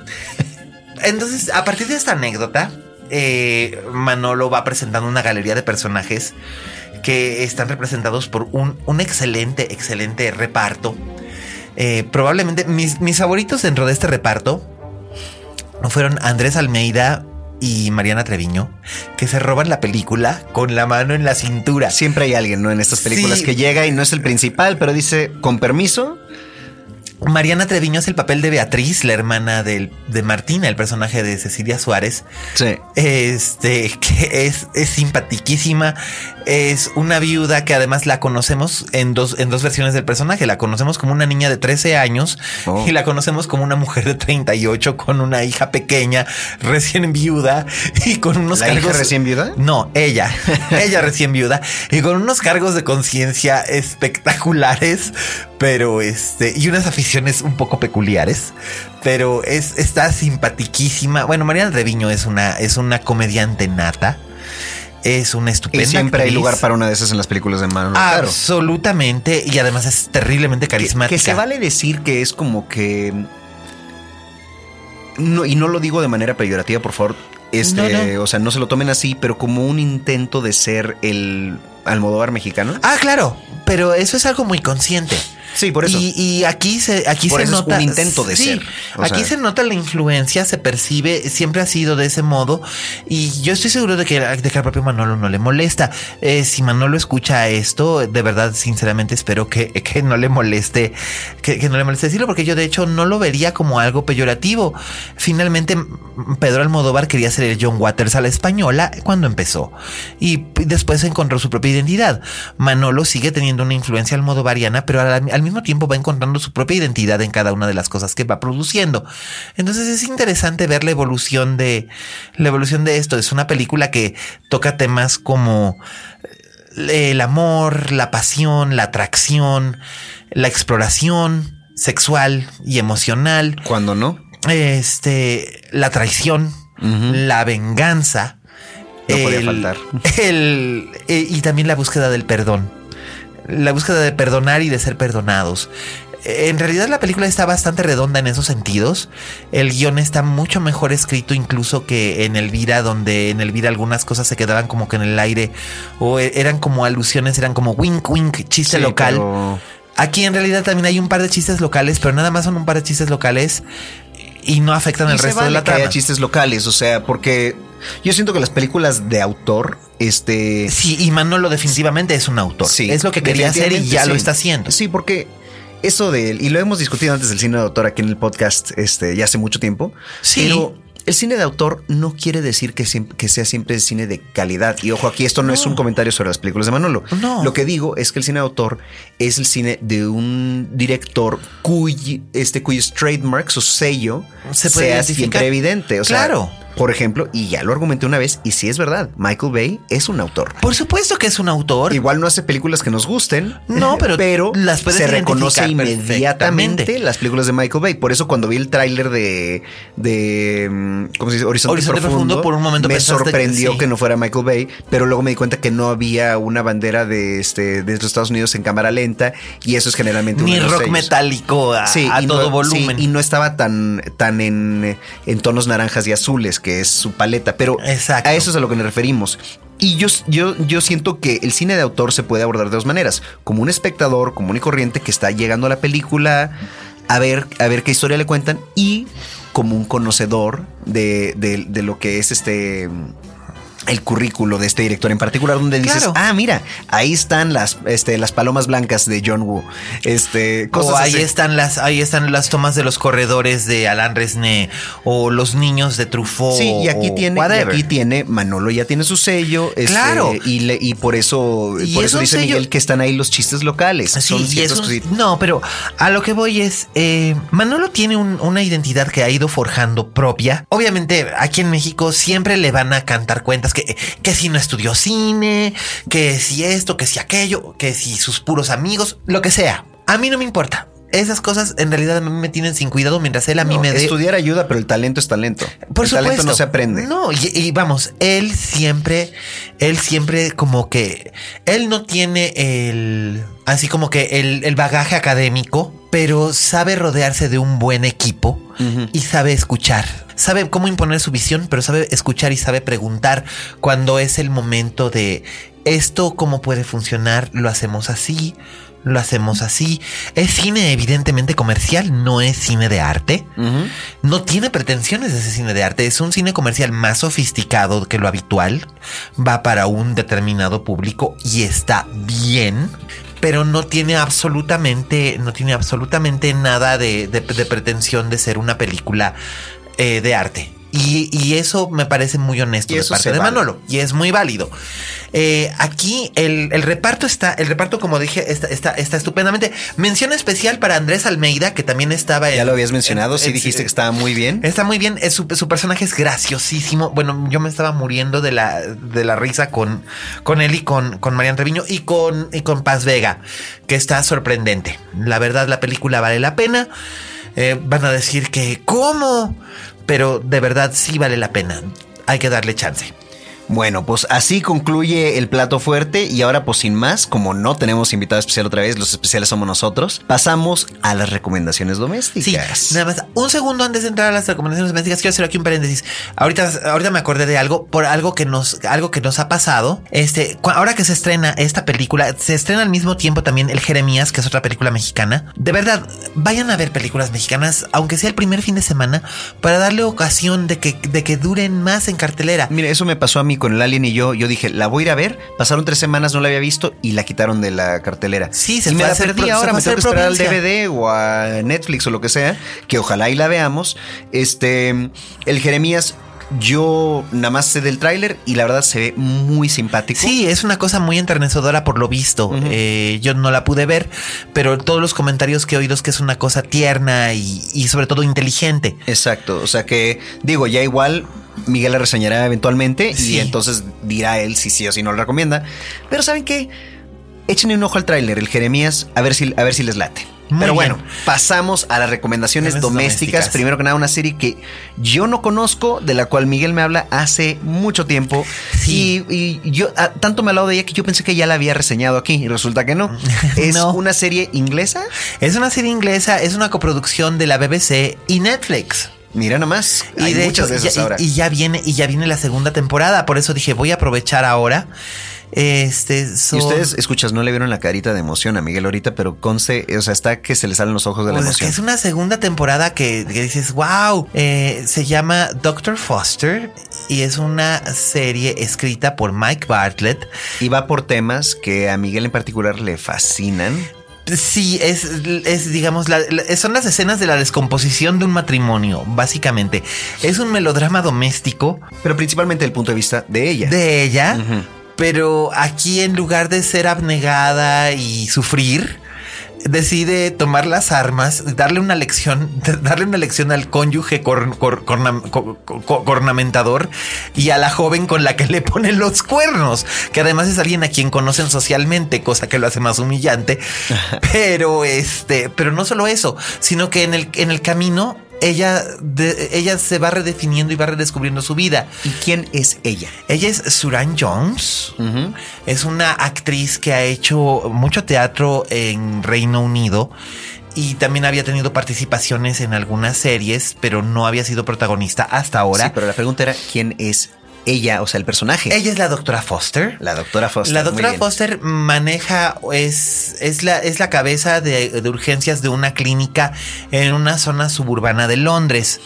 entonces a partir de esta anécdota, eh, Manolo va presentando una galería de personajes que están representados por un, excelente, excelente reparto. Eh, probablemente mis, mis favoritos dentro de este reparto fueron Andrés Almeida, y Mariana Treviño que se roban la película con la mano en la cintura. Siempre hay alguien, ¿no? En estas películas que llega y no es el principal, pero dice, con permiso, Mariana Treviño es el papel de Beatriz, la hermana de Martina, el personaje de Cecilia Suárez. Sí. Este, que es, es simpatiquísima. Es una viuda que además la conocemos en dos, en dos versiones del personaje. La conocemos como una niña de 13 años oh. y la conocemos como una mujer de 38 con una hija pequeña, recién viuda y con unos ¿La cargos. Hija recién viuda? No, ella. <laughs> ella recién viuda y con unos cargos de conciencia espectaculares, pero este, y unas aficiones un poco peculiares, pero es, está simpatiquísima. Bueno, Mariana Treviño es una, es una comediante nata. Es una estupenda. Y siempre hay lugar para una de esas en las películas de Manolo. Absolutamente. Y además es terriblemente carismática. Que, se vale decir que es como que. No, y no lo digo de manera peyorativa, por favor. Este, o sea, no se lo tomen así, pero como un intento de ser el Almodóvar mexicano. Ah, claro. Pero eso es algo muy consciente. Sí, por eso. Y, aquí se, aquí se nota. un intento de ser. aquí se nota la influencia, se percibe, siempre ha sido de ese modo. Y yo estoy seguro de que, de que al propio Manolo no le molesta. Eh, si Manolo escucha esto, de verdad, sinceramente espero que, que no le moleste, que, no le moleste decirlo, porque yo de hecho no lo vería como algo peyorativo. Finalmente, Pedro Almodóvar quería ser el John Waters a la española cuando empezó. Y después encontró su propia identidad. Manolo sigue teniendo una influencia almodovariana, pero al, al mismo tiempo va encontrando su propia identidad en cada una de las cosas que va produciendo. Entonces es interesante ver la evolución de la evolución de esto. Es una película que toca temas como eh, el amor, la pasión, la atracción, la exploración sexual y emocional. Cuando no? Este, la traición, la venganza. No podía faltar. <laughs> El, eh, y también la búsqueda del perdón la búsqueda de perdonar y de ser perdonados. En realidad la película está bastante redonda en esos sentidos. El guion está mucho mejor escrito incluso que en Elvira, donde en Elvira algunas cosas se quedaban como que en el aire o e, eran como alusiones, eran como wink wink, chiste local. Aquí en realidad también hay un par de chistes locales, pero nada más son un par de chistes locales y no afectan el resto de la trama. chistes locales, o sea, porque yo siento que las películas de autor, este. Sí, y Manolo definitivamente es un autor. Sí. Es lo que quería hacer y ya lo está haciendo. Sí, porque eso de él, y lo hemos discutido antes del cine de autor aquí en el podcast, este, ya hace mucho tiempo. Sí. Pero el cine de autor no quiere decir que, que sea siempre cine de calidad. Y ojo, aquí esto no, es un comentario sobre las películas de Manolo. No. Lo que digo es que el cine de autor es el cine de un director cuyo, este, cuyos trademarks o sello Se sea siempre evidente. O claro. Por ejemplo, y ya lo argumenté una vez, y sí es verdad, Michael Bay es un autor. Por supuesto que es un autor. Igual no hace películas que nos gusten. No, <laughs> pero, pero las se reconoce inmediatamente las películas de Michael Bay. Por eso cuando vi el tráiler de, de mm, ¿cómo se dice? Horizonte, Profundo, por un momento me sorprendió que, no fuera Michael Bay, pero luego me di cuenta que no había una bandera de este de los Estados Unidos en cámara lenta y eso es generalmente ni rock metálico a, todo volumen y no estaba tan tan en, en tonos naranjas y azules que que es su paleta, pero Exacto. a eso es a lo que nos referimos. Y yo, yo, yo siento que el cine de autor se puede abordar de dos maneras. Como un espectador común y corriente que está llegando a la película a ver, a ver qué historia le cuentan y como un conocedor de, de- de lo que es este el currículo de este director en particular, donde dices, Claro. ah, mira, ahí están las, este, las palomas blancas de John Woo. Este, cosas o ahí así. están las, ahí están las tomas de los corredores de Alain Resnais o los niños de Truffaut. Sí, y aquí tiene, y aquí tiene, Manolo ya tiene su sello. este, Claro. Y, le- y por eso, Y por es eso dice sello- Miguel que están ahí los chistes locales. Sí, Son y es un- no, pero a lo que voy es, eh, Manolo tiene un- una identidad que ha ido forjando propia. Obviamente aquí en México siempre le van a cantar cuentas que, que si no estudió cine, que si esto, que si aquello, que si sus puros amigos, lo que sea. A mí no me importa. Esas cosas en realidad a mí me tienen sin cuidado mientras él a mí No, me dé Estudiar ayuda, pero el talento es talento. por el supuesto. talento no se aprende. No, y, y vamos, él siempre, él siempre como que, él no tiene el, así como que el, el bagaje académico, pero sabe rodearse de un buen equipo y sabe escuchar. Sabe cómo imponer su visión, pero sabe escuchar y sabe preguntar cuando es el momento de esto, cómo puede funcionar, lo hacemos así, lo hacemos así. Es cine evidentemente comercial, no es cine de arte. No tiene pretensiones de ese cine de arte. Es un cine comercial más sofisticado que lo habitual. Va para un determinado público y está bien. Pero no tiene absolutamente, no tiene absolutamente nada de, de- de pretensión de ser una película eh, de arte. Y, y eso me parece muy honesto de parte de vale. Manolo. Y es muy válido. Eh, aquí el, el reparto está, el reparto, como dije, está, está, está estupendamente. Mención especial para Andrés Almeida, que también estaba Ya en- lo habías mencionado, en- sí en- dijiste que estaba muy bien. Está muy bien, es su, su personaje es graciosísimo. Bueno, yo me estaba muriendo de la, de la risa con, con él y con, con Marian Treviño y con, y con Paz Vega, que está sorprendente. La verdad, la película vale la pena. Eh, van a decir que, ¿cómo? Pero de verdad sí vale la pena. Hay que darle chance. Bueno, pues así concluye el plato fuerte y ahora pues sin más, como no tenemos invitado especial otra vez, los especiales somos nosotros, pasamos a las recomendaciones Sí, domésticas. nada más. Un segundo antes de entrar a las recomendaciones domésticas, quiero hacer aquí un paréntesis. Ahorita, ahorita me acordé de algo, por algo que nos, algo que nos ha pasado. Este, ahora que se estrena esta película, se estrena al mismo tiempo también El Jeremías, que es otra película mexicana. De verdad, vayan a ver películas mexicanas, aunque sea el primer fin de semana, para darle ocasión de que, de que duren más en cartelera. Mire, eso me pasó a mí con el Alien y yo. Yo dije, la voy a ir a ver. Pasaron tres semanas, no la había visto y la quitaron de la cartelera. Sí, se y me la perdí pro- ahora. Me tengo que esperar al. DVD o a Netflix o lo que sea, que ojalá y la veamos. Este, el Jeremías, yo nada más sé del tráiler y la verdad se ve muy simpático. Sí, es una cosa muy enternecedora por lo visto. Eh, yo no la pude ver, pero todos los comentarios que he oído es que es una cosa tierna y, y sobre todo inteligente. Exacto, o sea que digo, ya igual Miguel la reseñará eventualmente Sí. y entonces dirá él si sí o si no lo recomienda. Pero ¿saben qué? Échenle un ojo al tráiler, el Jeremías, a ver si, a ver si les late. Muy Pero bien. bueno, pasamos a las recomendaciones domésticas. domésticas. Primero que nada, una serie que yo no conozco, de la cual Miguel me habla hace mucho tiempo. Sí. Y, y yo ah, tanto me ha hablado de ella que yo pensé que ya la había reseñado aquí y resulta que no. <laughs> Es No. una serie inglesa. Es una serie inglesa, es una coproducción de la BBC y Netflix. Mira nomás. Hay de muchas hecho, de esas ya, ahora. y, y ya viene, y ya viene la segunda temporada. Por eso dije, voy a aprovechar ahora. Este Y ustedes, escuchas, no le vieron la carita de emoción a Miguel ahorita, pero conce, o sea, está que se le salen los ojos de la Pues es que emoción. es una segunda temporada que, que dices, wow, eh, se llama Doctor Foster y es una serie escrita por Mike Bartlett. Y va por temas que a Miguel en particular le fascinan. Sí, es, es digamos, la- la- son las escenas de la descomposición de un matrimonio, básicamente. Es un melodrama doméstico Pero principalmente desde el punto de vista de ella. de ella, pero aquí en lugar de ser abnegada y sufrir, decide tomar las armas, darle una lección, <laughs> darle una lección al cónyuge cor- cor- corna- co- co- cornamentador y a la joven con la que le ponen los cuernos, que además es alguien a quien conocen socialmente, cosa que lo hace más humillante. <laughs> pero este, pero no solo eso, sino que en el, en el camino ella, de- ella se va redefiniendo y va redescubriendo su vida. ¿Y quién es ella? Ella es Suran Jones. Es una actriz que ha hecho mucho teatro en Reino Unido y también había tenido participaciones en algunas series, pero no había sido protagonista hasta ahora. Sí, pero la pregunta era quién es ella, o sea, el personaje. Ella es la doctora Foster. La doctora Foster. La doctora Foster maneja, es, es, la, es la cabeza de, de, urgencias de una clínica en una zona suburbana de Londres.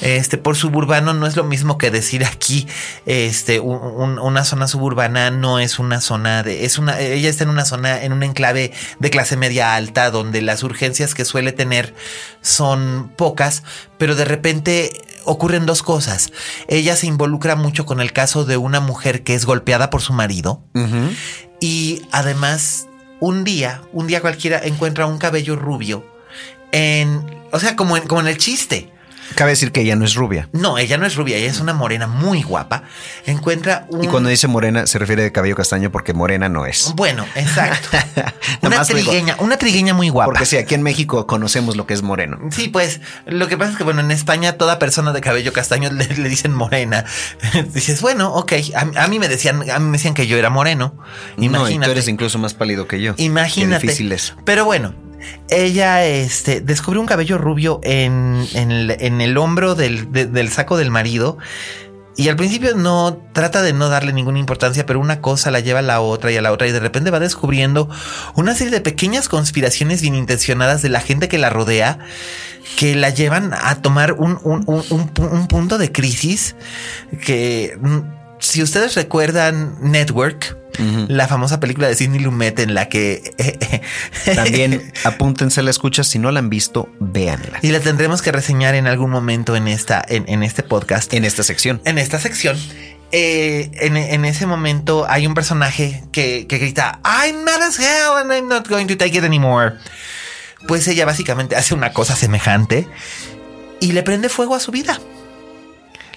Este, por suburbano no es lo mismo que decir aquí, este, un, una zona suburbana no es una zona de, es una, ella está en una zona, en un enclave de clase media alta, donde las urgencias que suele tener son pocas, pero de repente ocurren dos cosas. Ella se involucra mucho con el caso de una mujer que es golpeada por su marido uh -huh. y además un día, un día cualquiera encuentra un cabello rubio en, o sea, como en, como en el chiste. Cabe decir que ella no es rubia. No, ella no es rubia, ella es una morena muy guapa. Encuentra un... Y cuando dice morena se refiere de cabello castaño porque morena no es. Bueno, exacto. <laughs> una trigueña, una trigueña muy guapa. Porque sí, aquí en México conocemos lo que es moreno. Sí, pues lo que pasa es que bueno, en España toda persona de cabello castaño le, le dicen morena. <laughs> Dices, bueno, ok, a, a, mí me decían, a mí me decían que yo era moreno. Imagínate. No, y tú eres incluso más pálido que yo. Imagínate. Qué difícil es. Pero bueno, ella este, descubre un cabello rubio en, en, el, hombro del, de, del, saco del marido. Y al principio no trata de no darle ninguna importancia, pero una cosa la lleva a la otra y a la otra. Y de repente va descubriendo una serie de pequeñas conspiraciones bien intencionadas de la gente que la rodea que la llevan a tomar un, un, un, un punto de crisis que si ustedes recuerdan Network, uh -huh. la famosa película de Sidney Lumet en la que <laughs> también apúntense la escucha si no la han visto, véanla. Y la tendremos que reseñar en algún momento en esta en, en este podcast, en esta sección. En esta sección. Eh, en, en, ese momento hay un personaje que, que grita I'm mad as hell and I'm not going to take it anymore. Pues ella básicamente hace una cosa semejante y le prende fuego a su vida.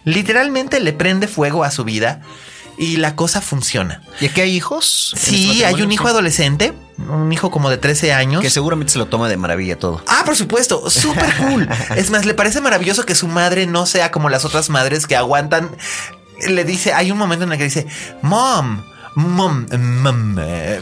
Literalmente le prende fuego a su vida y la cosa funciona. ¿Y aquí hay hijos? Sí, hay un hijo adolescente, un hijo como de 13 años. Que seguramente se lo toma de maravilla todo. Ah, por supuesto, súper cool. <laughs> es más, le parece maravilloso que su madre no sea como las otras madres que aguantan. Le dice, hay un momento en el que dice, Mom, Mom, mom,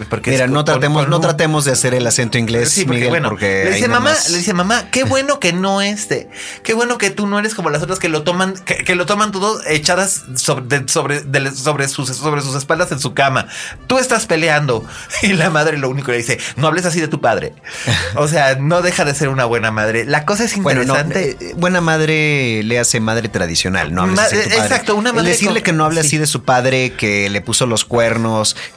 porque Mira, no tratemos, no tratemos de hacer el acento inglés, sí, porque, Miguel, bueno, porque le dice mamá, le dice mamá, qué <laughs> bueno que no este, qué bueno que tú no eres como las otras que lo toman, que, que lo toman todo echadas sobre, de, sobre, de, sobre, sus, sobre sus espaldas en su cama. Tú estás peleando <laughs> y la madre lo único que le dice, no hables así de tu padre. <laughs> o sea, no deja de ser una buena madre. La cosa es interesante. Bueno, no, buena madre le hace madre tradicional, no hables Ma así de tu padre. Exacto, una madre. El decirle con... que no hable sí. así de su padre, que le puso los cuernos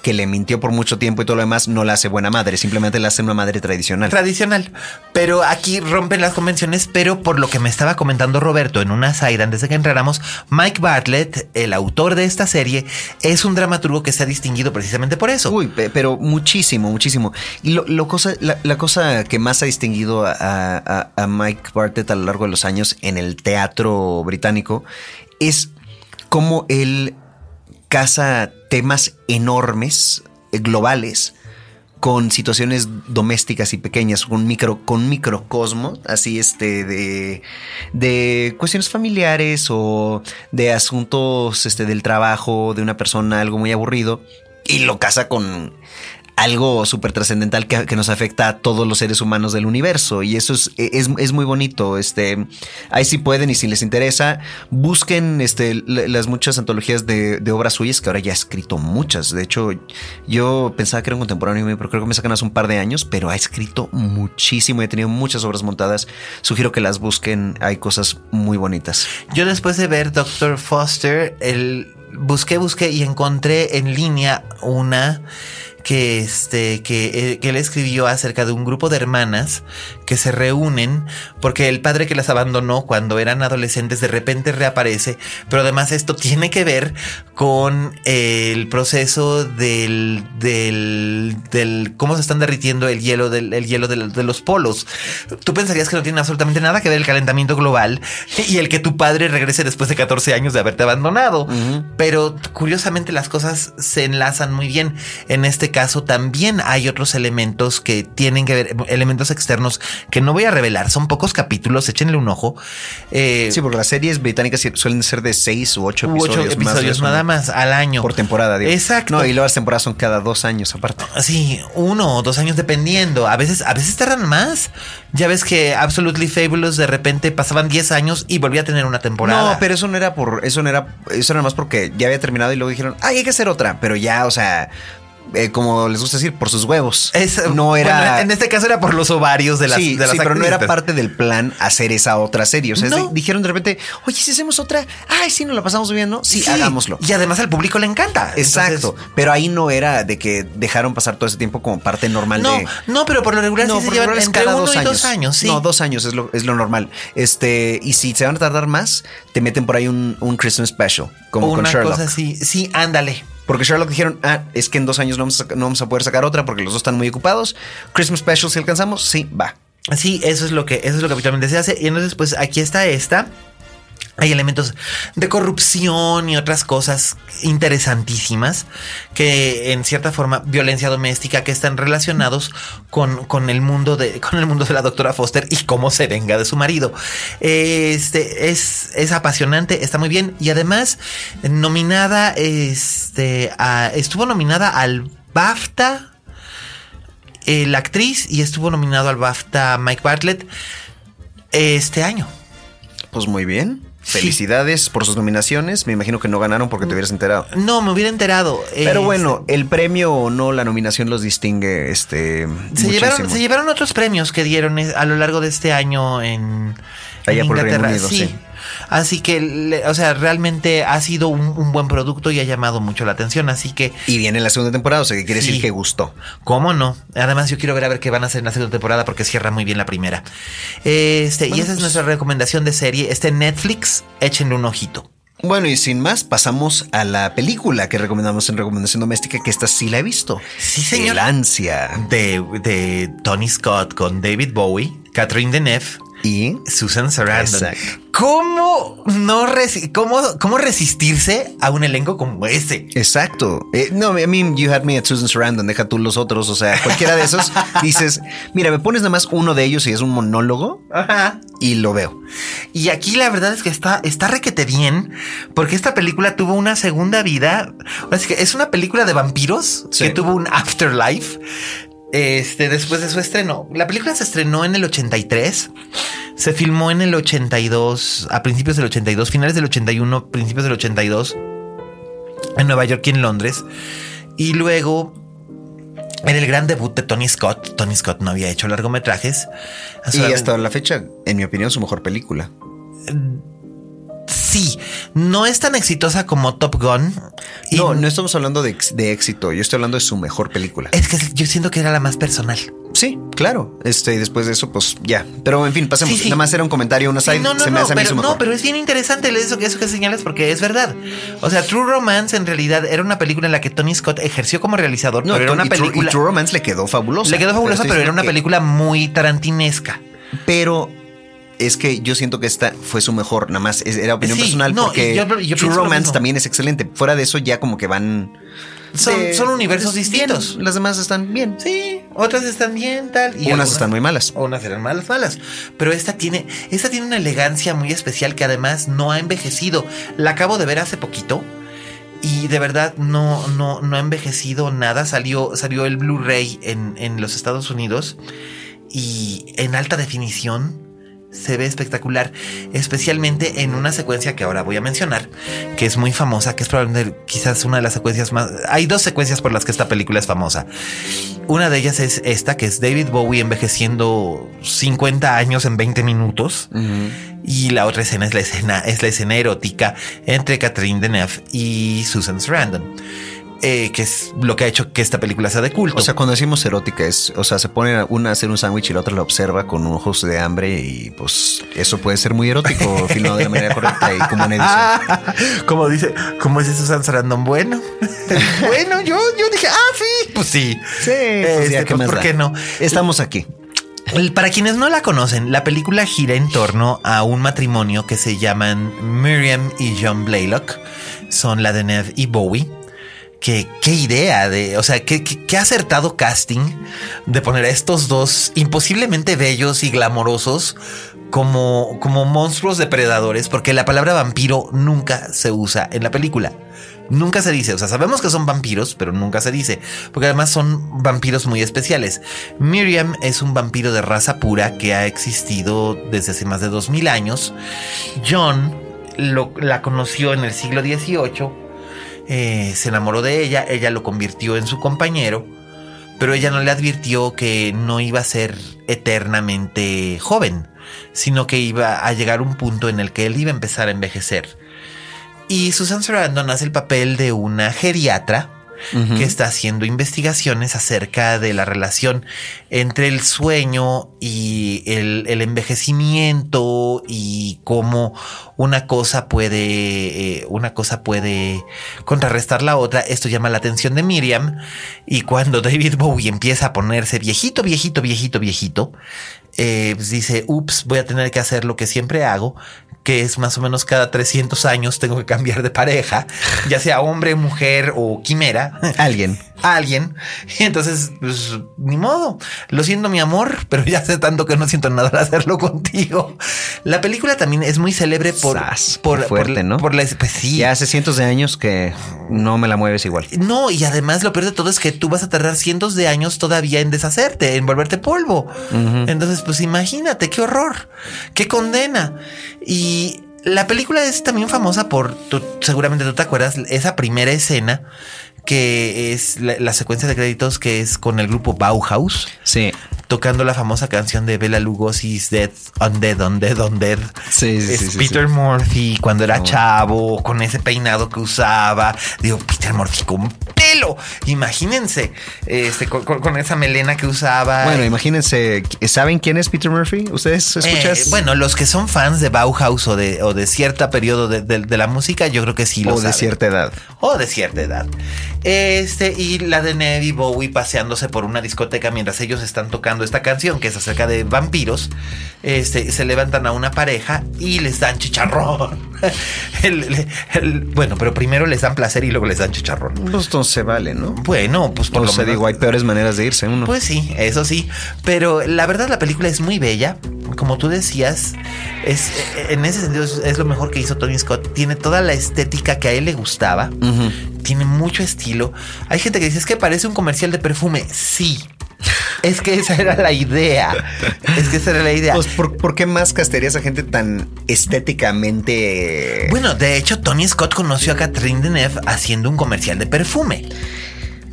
que le mintió por mucho tiempo y todo lo demás, no la hace buena madre, simplemente la hace una madre tradicional. Tradicional. Pero aquí rompen las convenciones, pero por lo que me estaba comentando Roberto en una side antes de que entráramos, Mike Bartlett, el autor de esta serie, es un dramaturgo que se ha distinguido precisamente por eso. Uy, pero muchísimo, muchísimo. Y lo, lo cosa, la, la, cosa que más ha distinguido a, a, a Mike Bartlett a lo largo de los años en el teatro británico es cómo él casa temas enormes, eh, globales, con situaciones domésticas y pequeñas, con micro, con microcosmos, así este, de, de cuestiones familiares o de asuntos este, del trabajo de una persona, algo muy aburrido, y lo casa con algo súper trascendental que, nos afecta a todos los seres humanos del universo. Y eso es, es, es, muy bonito. Este, ahí si pueden y si les interesa, busquen este, las muchas antologías de, obras suyas, que ahora ya ha escrito muchas. De hecho, yo pensaba que era un contemporáneo, pero creo que me sacan hace un par de años, pero ha escrito muchísimo y ha tenido muchas obras montadas. Sugiero que las busquen, hay cosas muy bonitas. Yo después de ver Doctor Foster, el, busqué, busqué y encontré en línea una que, este, que, eh, que, él escribió acerca de un grupo de hermanas que se reúnen porque el padre que las abandonó cuando eran adolescentes de repente reaparece, pero además esto tiene que ver con el proceso del, del, del cómo se están derritiendo el hielo, del, el hielo de, de los polos. Tú pensarías que no tiene absolutamente nada que ver el calentamiento global y el que tu padre regrese después de 14 años de haberte abandonado, uh -huh. pero curiosamente las cosas se enlazan muy bien. En este caso también hay otros elementos que tienen que ver, elementos externos que no voy a revelar. Son pocos capítulos, échenle un ojo. Eh, sí, porque las series británicas suelen ser de seis u ocho episodios. Ocho episodios nada más al año. Por temporada, digo. Exacto. No, y luego las temporadas son cada dos años aparte. Sí, uno o dos años dependiendo. A veces, a veces tardan más. Ya ves que Absolutely Fabulous de repente pasaban 10 años y volvía a tener una temporada. No, pero eso no era por, eso no era, eso era más porque ya había terminado y luego dijeron, ay, hay que hacer otra. Pero ya, o sea, eh, como les gusta decir, por sus huevos. no era. en este caso era por los ovarios de las. Sí, de sí pero no era parte del plan hacer esa otra serie. O sea, dijeron de repente, oye, si hacemos otra, ay, sí, nos la pasamos bien, ¿no? Sí, hagámoslo. Y además al público le encanta. Exacto. pero ahí no era de que dejaron pasar todo ese tiempo como parte normal no, de. No, pero por lo regular sí se llevan entre cada dos, años. dos años. Sí. No, dos años es lo, es lo normal. Este, y si se van a tardar más, te meten por ahí un, un Christmas special, como con Sherlock. Cosa así. Sí, ándale. Porque Sherlock dijeron, ah, es que en dos años no vamos, a, poder sacar otra porque los dos están muy ocupados. Christmas Special, si alcanzamos, sí, va. Sí, eso es lo que, eso es lo que habitualmente se hace. Y entonces, pues aquí está esta. Hay elementos de corrupción y otras cosas interesantísimas que en cierta forma violencia doméstica que están relacionados con, con, el mundo de con el mundo de la doctora Foster y cómo se venga de su marido. Este es, es apasionante, está muy bien y además nominada este estuvo nominada al BAFTA eh, la actriz y estuvo nominado al BAFTA Mike Bartlett este año. Pues muy bien. Felicidades por sus nominaciones. Me imagino que no ganaron porque te hubieras enterado. No, me hubiera enterado. Pero este, bueno, el premio o no, la nominación los distingue. Este, se, llevaron, se llevaron otros premios que dieron eh, a lo largo de este año en, Allá por Inglaterra. sí. Así que, o sea, realmente ha sido un, buen producto y ha llamado mucho la atención. Así que. Y viene la segunda temporada, o sea, que quiere decir que gustó. ¿Cómo no? Además, yo quiero ver a ver qué van a hacer en la segunda temporada porque cierra muy bien la primera. Este, y esa es pues nuestra recomendación de serie. Este Netflix, échenle un ojito. Bueno, y sin más, pasamos a la película que recomendamos en Recomendación Doméstica, que esta sí la he visto. Sí, señor. El Ansia. De, de Tony Scott con David Bowie, Catherine Deneuve y Susan Sarandon. ¿Cómo no cómo, cómo resistirse a un elenco como ese? Exacto. Eh, no, I mean, you had me at Susan Sarandon, deja tú los otros, o sea, cualquiera de esos <laughs> dices, mira, me pones nada más uno de ellos y es un monólogo y lo veo. Y aquí la verdad es que está, está requete bien, porque esta película tuvo una segunda vida. Así que es una película de vampiros que tuvo un afterlife este, después de su estreno. La película se estrenó en el 83. Se filmó en el 82, a principios del 82, finales del 81, principios del 82, en Nueva York y en Londres. Y luego, en el gran debut de Tony Scott, Tony Scott no había hecho largometrajes. Y hasta la fecha, en mi opinión, su mejor película. Sí, no es tan exitosa como Top Gun. no, no estamos hablando de, éxito. Yo estoy hablando de su mejor película. Es que yo siento que era la más personal. Sí, claro. Este, y después de eso, pues ya. Pero en fin, pasemos. Nada más era un comentario, una side. no, no, no, pero, no, pero es bien interesante eso, eso que señalas porque es verdad. O sea, True Romance en realidad era una película en la que Tony Scott ejerció como realizador, pero era una película. True, Romance le quedó fabulosa. Le quedó fabulosa, pero, era una película muy tarantinesca. Pero es que yo siento que esta fue su mejor, nada más era opinión personal porque True Romance también es excelente. Fuera de eso ya como que van son, universos distintos. Las demás están bien. Sí, otras están bien, tal. Y unas están muy malas. Unas eran malas, malas. Pero esta tiene, esta tiene una elegancia muy especial que además no ha envejecido. La acabo de ver hace poquito. Y de verdad no, no, no ha envejecido nada. Salió, salió el Blu-ray en, en los Estados Unidos. Y en alta definición se ve espectacular, especialmente en una secuencia que ahora voy a mencionar, que es muy famosa, que es probablemente quizás una de las secuencias más... Hay dos secuencias por las que esta película es famosa. Una de ellas es esta, que es David Bowie envejeciendo 50 años en 20 minutos. Y la otra escena es la escena, es la escena erótica entre Catherine Deneuve y Susan Sarandon. Eh, que es lo que ha hecho que esta película sea de culto. O sea, cuando decimos erótica es, o sea, se pone una a hacer un sándwich y la otra la observa con ojos de hambre y pues eso puede ser muy erótico, <laughs> filmado de la manera correcta y como en edición. <laughs> como dice, como es eso San Sarandon, bueno, <laughs> bueno, yo, yo dije, ah, sí, pues sí. Sí, pues este, pues, ¿por qué no? Estamos aquí. Para quienes no la conocen, la película gira en torno a un matrimonio que se llaman Miriam y John Blaylock. Son la de Ned y Bowie qué idea de, o sea, qué, qué, acertado casting de poner a estos dos imposiblemente bellos y glamorosos como, como monstruos depredadores, porque la palabra vampiro nunca se usa en la película. Nunca se dice, o sea, sabemos que son vampiros, pero nunca se dice, porque además son vampiros muy especiales. Miriam es un vampiro de raza pura que ha existido desde hace más de 2000 años. John la conoció en el siglo XVIII, eh, se enamoró de ella, ella lo convirtió en su compañero, pero ella no le advirtió que no iba a ser eternamente joven, sino que iba a llegar un punto en el que él iba a empezar a envejecer. Y Susan Sarandon hace el papel de una geriatra que está haciendo investigaciones acerca de la relación entre el sueño y el, envejecimiento y cómo una cosa puede, eh, una cosa puede contrarrestar la otra. Esto llama la atención de Miriam y cuando <laughs> David Bowie empieza a ponerse viejito, viejito, viejito, viejito, eh, pues dice, ups, voy a tener que hacer lo que siempre hago, que es más o menos cada 300 años tengo que cambiar de pareja, ya sea hombre, mujer o quimera. <laughs> Alguien. Alguien. Y entonces, pues, ni modo. Lo siento, mi amor, pero ya sé tanto que no siento nada al hacerlo contigo. La película también es muy célebre por... por fuerte, ¿no? Por la, pues, sí. Ya hace cientos de años que no me la mueves igual. No, y además lo peor de todo es que tú vas a tardar cientos de años todavía en deshacerte, en volverte polvo. Entonces, pues imagínate, qué horror, qué condena. Y la película es también famosa por, seguramente tú te acuerdas, esa primera escena que es la, secuencia de créditos que es con el grupo Bauhaus. Sí. Tocando la famosa canción de Bela Lugosi's Dead, Undead, Undead, Undead. Sí, sí, es Peter Murphy cuando era chavo, con ese peinado que usaba. Digo, Peter Murphy con pelo. Imagínense, este, con, esa melena que usaba. Bueno, imagínense, ¿saben quién es Peter Murphy? ¿Ustedes escuchan? Eh, bueno, los que son fans de Bauhaus o de, o de cierta periodo de, la música, yo creo que sí lo O de cierta edad. O de cierta edad. Este, y la de Ned y Bowie paseándose por una discoteca mientras ellos están tocando esta canción que es acerca de vampiros. Este, se levantan a una pareja y les dan chicharrón. <laughs> bueno, pero primero les dan placer y luego les dan chicharrón. Pues entonces se vale, ¿no? Bueno, pues por lo menos. digo, hay peores maneras de irse uno. Pues sí, eso sí. Pero la verdad, la película es muy bella. Como tú decías, es, en ese sentido es, lo mejor que hizo Tony Scott. Tiene toda la estética que a él le gustaba. Tiene mucho estilo. Hay gente que dice es que parece un comercial de perfume. Sí. <laughs> Es que esa era la idea. Es que esa era la idea. Pues, ¿por, qué más castearía esa gente tan estéticamente? Bueno, de hecho, Tony Scott conoció a Catherine Deneuve haciendo un comercial de perfume.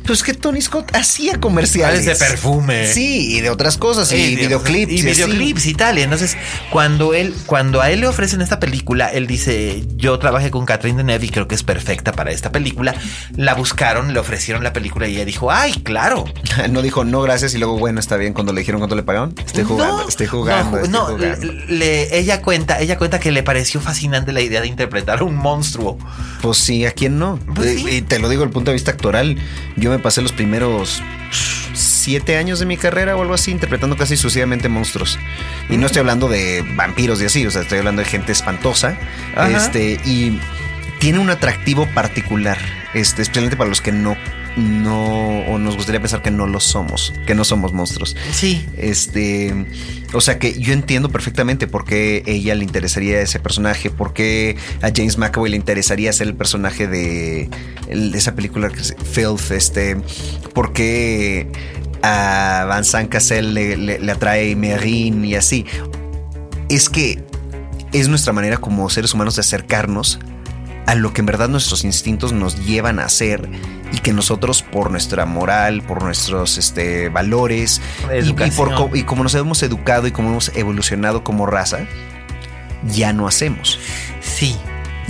Pues que Tony Scott hacía comerciales de perfume. Sí, y de otras cosas, y, videoclips. Y, videoclips y tal. Y entonces, cuando él, cuando a él le ofrecen esta película, él dice: Yo trabajé con Catherine Deneuve y creo que es perfecta para esta película. La buscaron, le ofrecieron la película y ella dijo: Ay, claro. <laughs> no dijo no, gracias, y luego, bueno, está bien. Cuando le dijeron cuánto le pagaron, estoy jugando, estoy jugando. No, ella cuenta, ella cuenta que le pareció fascinante la idea de interpretar a un monstruo. Pues sí, ¿a quién no? Pues y, te lo digo desde el punto de vista actoral. Yo me pasé los primeros siete años de mi carrera o algo así, interpretando casi sucesivamente monstruos. Y no estoy hablando de vampiros y así, o sea, estoy hablando de gente espantosa. Este, y tiene un atractivo particular, este, especialmente para los que no no, o nos gustaría pensar que no lo somos, que no somos monstruos. Sí. Este, o sea que yo entiendo perfectamente por qué ella le interesaría ese personaje, por qué a James McAvoy le interesaría ser el personaje de, esa película que es Filth, este, por qué a Vincent Cassel le, le, atrae Merin y así. Es que es nuestra manera como seres humanos de acercarnos a lo que en verdad nuestros instintos nos llevan a hacer y que nosotros por nuestra moral, por nuestros este, valores y, por, y como nos hemos educado y como hemos evolucionado como raza, ya no hacemos. Sí,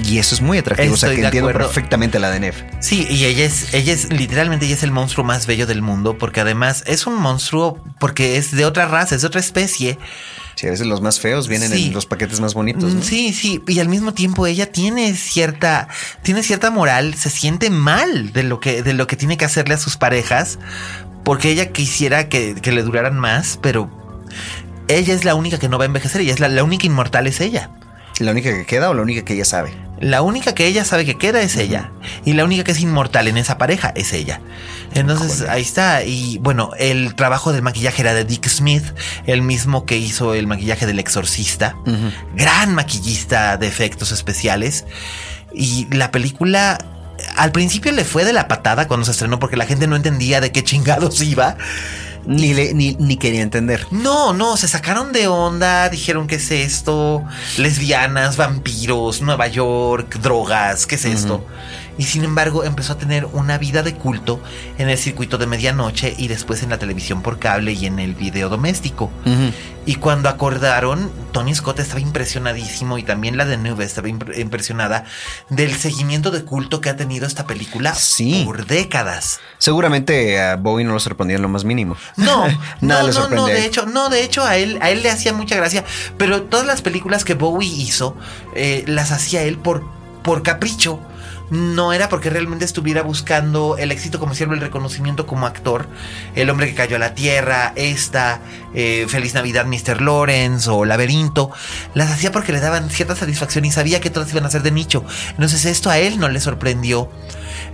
y eso es muy atractivo. o sea, que entiendo perfectamente la de Nef. Sí, y ella es, ella es, literalmente, ella es el monstruo más bello del mundo, porque además es un monstruo, porque es de otra raza, es de otra especie. Sí, a veces los más feos vienen en los paquetes más bonitos. Sí, sí. Y al mismo tiempo ella tiene cierta, tiene cierta moral, se siente mal de lo que, de lo que tiene que hacerle a sus parejas, porque ella quisiera que, le duraran más, pero ella es la única que no va a envejecer, ella es la, la única inmortal es ella. ¿La única que queda o la única que ella sabe? La única que ella sabe que queda es ella. Y la única que es inmortal en esa pareja es ella. Entonces ahí está. Y bueno, el trabajo del maquillaje era de Dick Smith, el mismo que hizo el maquillaje del exorcista. Gran maquillista de efectos especiales. Y la película al principio le fue de la patada cuando se estrenó porque la gente no entendía de qué chingados iba. Ni, le, ni, ni, quería entender. No, no, se sacaron de onda, dijeron qué es esto, lesbianas, vampiros, Nueva York, drogas, qué es esto y sin embargo empezó a tener una vida de culto en el circuito de medianoche y después en la televisión por cable y en el video doméstico. Y cuando acordaron, Tony Scott estaba impresionadísimo y también la de Nube estaba impresionada del seguimiento de culto que ha tenido esta película por décadas. Seguramente a Bowie no lo sorprendía en lo más mínimo. No, <laughs> nada no, le sorprendía. No, de hecho, no, de hecho a él, a él le hacía mucha gracia, pero todas las películas que Bowie hizo eh, las hacía él por, por capricho no era porque realmente estuviera buscando el éxito comercial o el reconocimiento como actor. El hombre que cayó a la tierra, esta, eh, Feliz Navidad, Mr. Lawrence o Laberinto, las hacía porque le daban cierta satisfacción y sabía que todas iban a ser de nicho. Entonces esto a él no le sorprendió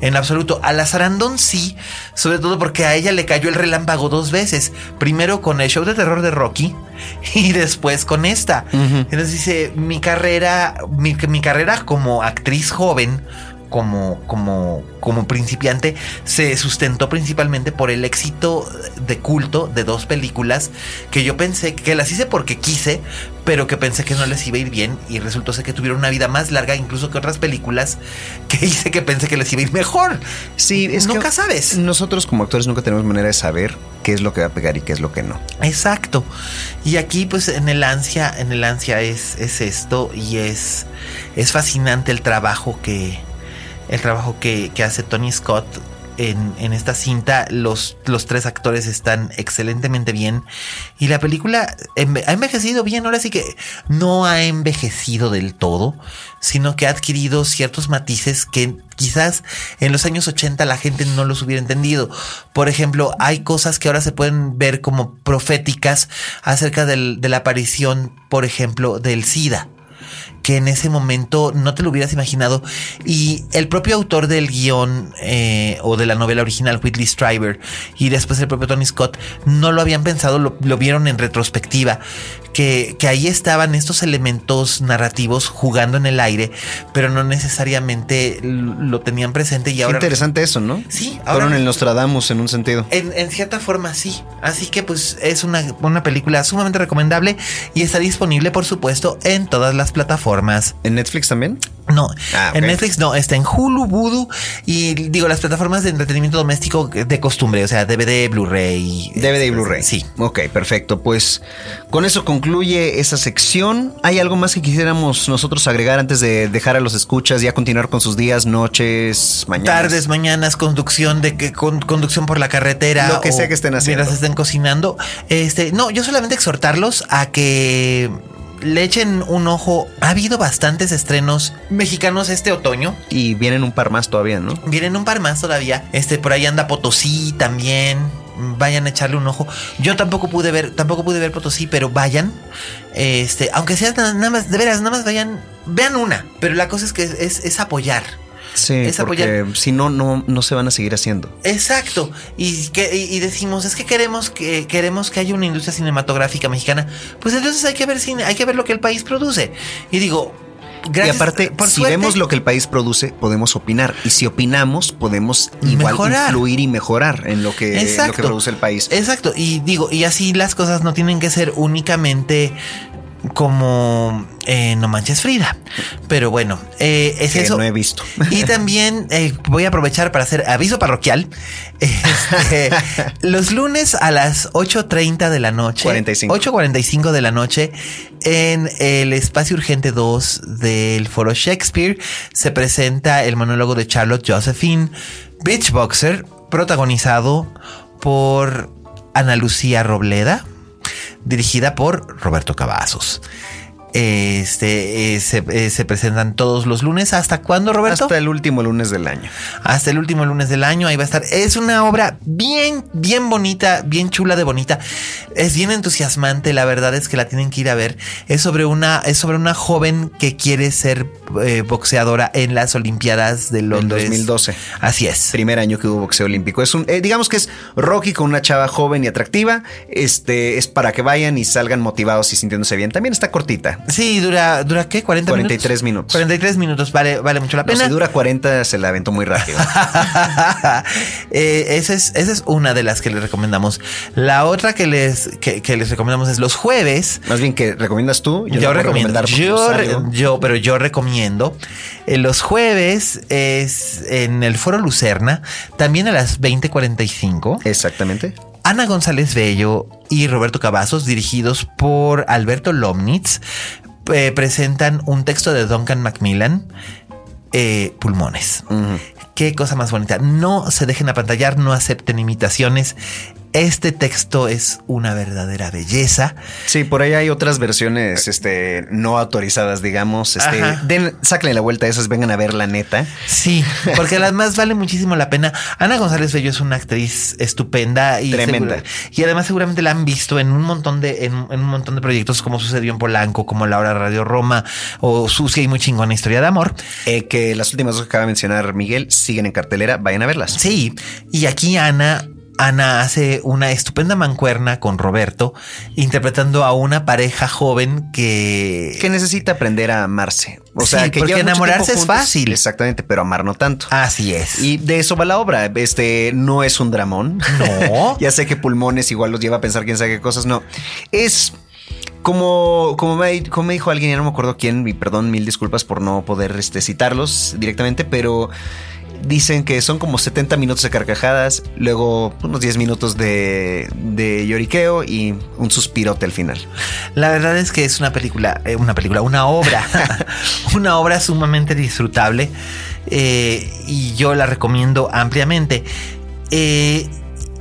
en absoluto. A la Sarandon sí, sobre todo porque a ella le cayó el relámpago dos veces. Primero con el show de terror de Rocky <laughs> y después con esta. Entonces dice, mi carrera, mi, mi carrera como actriz joven como, como, como principiante se sustentó principalmente por el éxito de culto de dos películas que yo pensé que las hice porque quise, pero que pensé que no les iba a ir bien y resultó ser que tuvieron una vida más larga incluso que otras películas <laughs> que hice que pensé que les iba a ir mejor. Sí, es nunca sabes. Nosotros como actores nunca tenemos manera de saber qué es lo que va a pegar y qué es lo que no. Exacto. Y aquí pues en el ansia, en el ansia es, es esto y es, es fascinante el trabajo que el trabajo que, hace Tony Scott en, esta cinta. Los, los, tres actores están excelentemente bien. Y la película ha envejecido bien. Ahora sí que no ha envejecido del todo, sino que ha adquirido ciertos matices que quizás en los años 80 la gente no los hubiera entendido. Por ejemplo, hay cosas que ahora se pueden ver como proféticas acerca de la aparición, por ejemplo, del SIDA que en ese momento no te lo hubieras imaginado. Y el propio autor del guion eh, o de la novela original, Whitley Strieber, y después el propio Tony Scott, no lo habían pensado, lo, vieron en retrospectiva. Que, ahí estaban estos elementos narrativos jugando en el aire, pero no necesariamente lo tenían presente y ahora... interesante eso, ¿no? Sí. Ahora, Fueron el Nostradamus en un sentido. En, cierta forma sí. Así que pues es una, una película sumamente recomendable y está disponible por supuesto en todas las plataformas ¿En Netflix también? No, ah, en Netflix no, está en Hulu, Voodoo y digo las plataformas de entretenimiento doméstico de costumbre, o sea, DVD, Blu-ray. DVD y Blu-ray. Sí. Ok, perfecto. Pues con eso concluye esa sección. ¿Hay algo más que quisiéramos nosotros agregar antes de dejar a los escuchas ya continuar con sus días, noches, mañanas? Tardes, mañanas, conducción de que conducción por la carretera. Lo que sea que estén haciendo. Mientras estén cocinando. Este, no, yo solamente exhortarlos a que le echen un ojo. Ha habido bastantes estrenos mexicanos este otoño. Y vienen un par más todavía, ¿no? Vienen un par más todavía. Este, por ahí anda Potosí también. Vayan a echarle un ojo. Yo tampoco pude ver, tampoco pude ver Potosí, pero vayan. Este, aunque sea nada más, de veras, nada más vayan, vean una. Pero la cosa es que es, es apoyar. Sí, porque si no, no, no se van a seguir haciendo. Exacto. Y, que, y decimos, es que queremos que queremos que haya una industria cinematográfica mexicana. Pues entonces hay que ver cine, hay que ver lo que el país produce. Y digo, Gracias, y aparte, si vemos lo que el país produce, podemos opinar. Y si opinamos, podemos igual influir y mejorar en lo que, lo que produce el país. Exacto. Y digo, y así las cosas no tienen que ser únicamente como eh, No Manches Frida. Pero bueno, eh, es eso. No he visto. Y también eh, voy a aprovechar para hacer aviso parroquial. <laughs> Este, los lunes a las 8.30 de la noche. 8.45 de la noche en el espacio urgente 2 del foro Shakespeare se presenta el monólogo de Charlotte Josephine Beachboxer protagonizado por Ana Lucía Robleda dirigida por Roberto Cavazos. Este eh, se, eh, se presentan todos los lunes. ¿Hasta cuándo, Roberto? Hasta el último lunes del año. Hasta el último lunes del año. Ahí va a estar. Es una obra bien, bien bonita, bien chula de bonita. Es bien entusiasmante. La verdad es que la tienen que ir a ver. Es sobre una, es sobre una joven que quiere ser eh, boxeadora en las Olimpiadas de En Londres. 2012. Así es. Primer año que hubo boxeo olímpico. Es un, digamos que es Rocky con una chava joven y atractiva. Este es para que vayan y salgan motivados y sintiéndose bien. También está cortita. Sí, dura, ¿dura qué? ¿40 43 minutos. 43 minutos, vale, vale mucho la No, pena. si dura 40, se la aventó muy rápido. <laughs> Eh, esa, es, esa es una de las que les recomendamos. La otra que les, que, que les recomendamos es los jueves. Más bien que recomiendas tú. Yo, no puedo recomiendo. Yo, no yo, pero yo recomiendo. eh, los jueves es en el Foro Lucerna, también a las 20:45. Exactamente. Ana González Bello y Roberto Cavazos, dirigidos por Alberto Lomnitz, eh, presentan un texto de Duncan Macmillan, eh, Pulmones. Qué cosa más bonita. No se dejen apantallar, no acepten imitaciones. Este texto es una verdadera belleza. Sí, por ahí hay otras versiones este, no autorizadas, digamos. Este, den, sáquenle la vuelta a esas, vengan a ver la neta. Sí, porque además vale muchísimo la pena. Ana González Bello es una actriz estupenda y Tremenda. segura- y además seguramente la han visto en un montón de en, en un montón de proyectos como sucedió en Polanco, como La Hora Radio Roma o Sucia y muy chingona historia de amor. Eh, que las últimas dos que acaba de mencionar Miguel siguen en cartelera, vayan a verlas. Sí, y aquí Ana Ana hace una estupenda mancuerna con Roberto, interpretando a una pareja joven que... Que necesita aprender a amarse. O Sí, sea, que porque enamorarse es fácil. Exactamente, pero amar no tanto. Así es. Y de eso va la obra. Este no es un dramón. No. <laughs> ya sé que pulmones igual los lleva a pensar quién sabe qué cosas. No. Es como, como, me, como me dijo alguien, ya no me acuerdo quién, y perdón, mil disculpas por no poder este, citarlos directamente, pero dicen que son como 70 minutos de carcajadas, luego unos 10 minutos de, de lloriqueo y un suspirote al final. La verdad es que es una película, eh, una película, una obra, <laughs> una obra sumamente disfrutable eh, y yo la recomiendo ampliamente. Eh,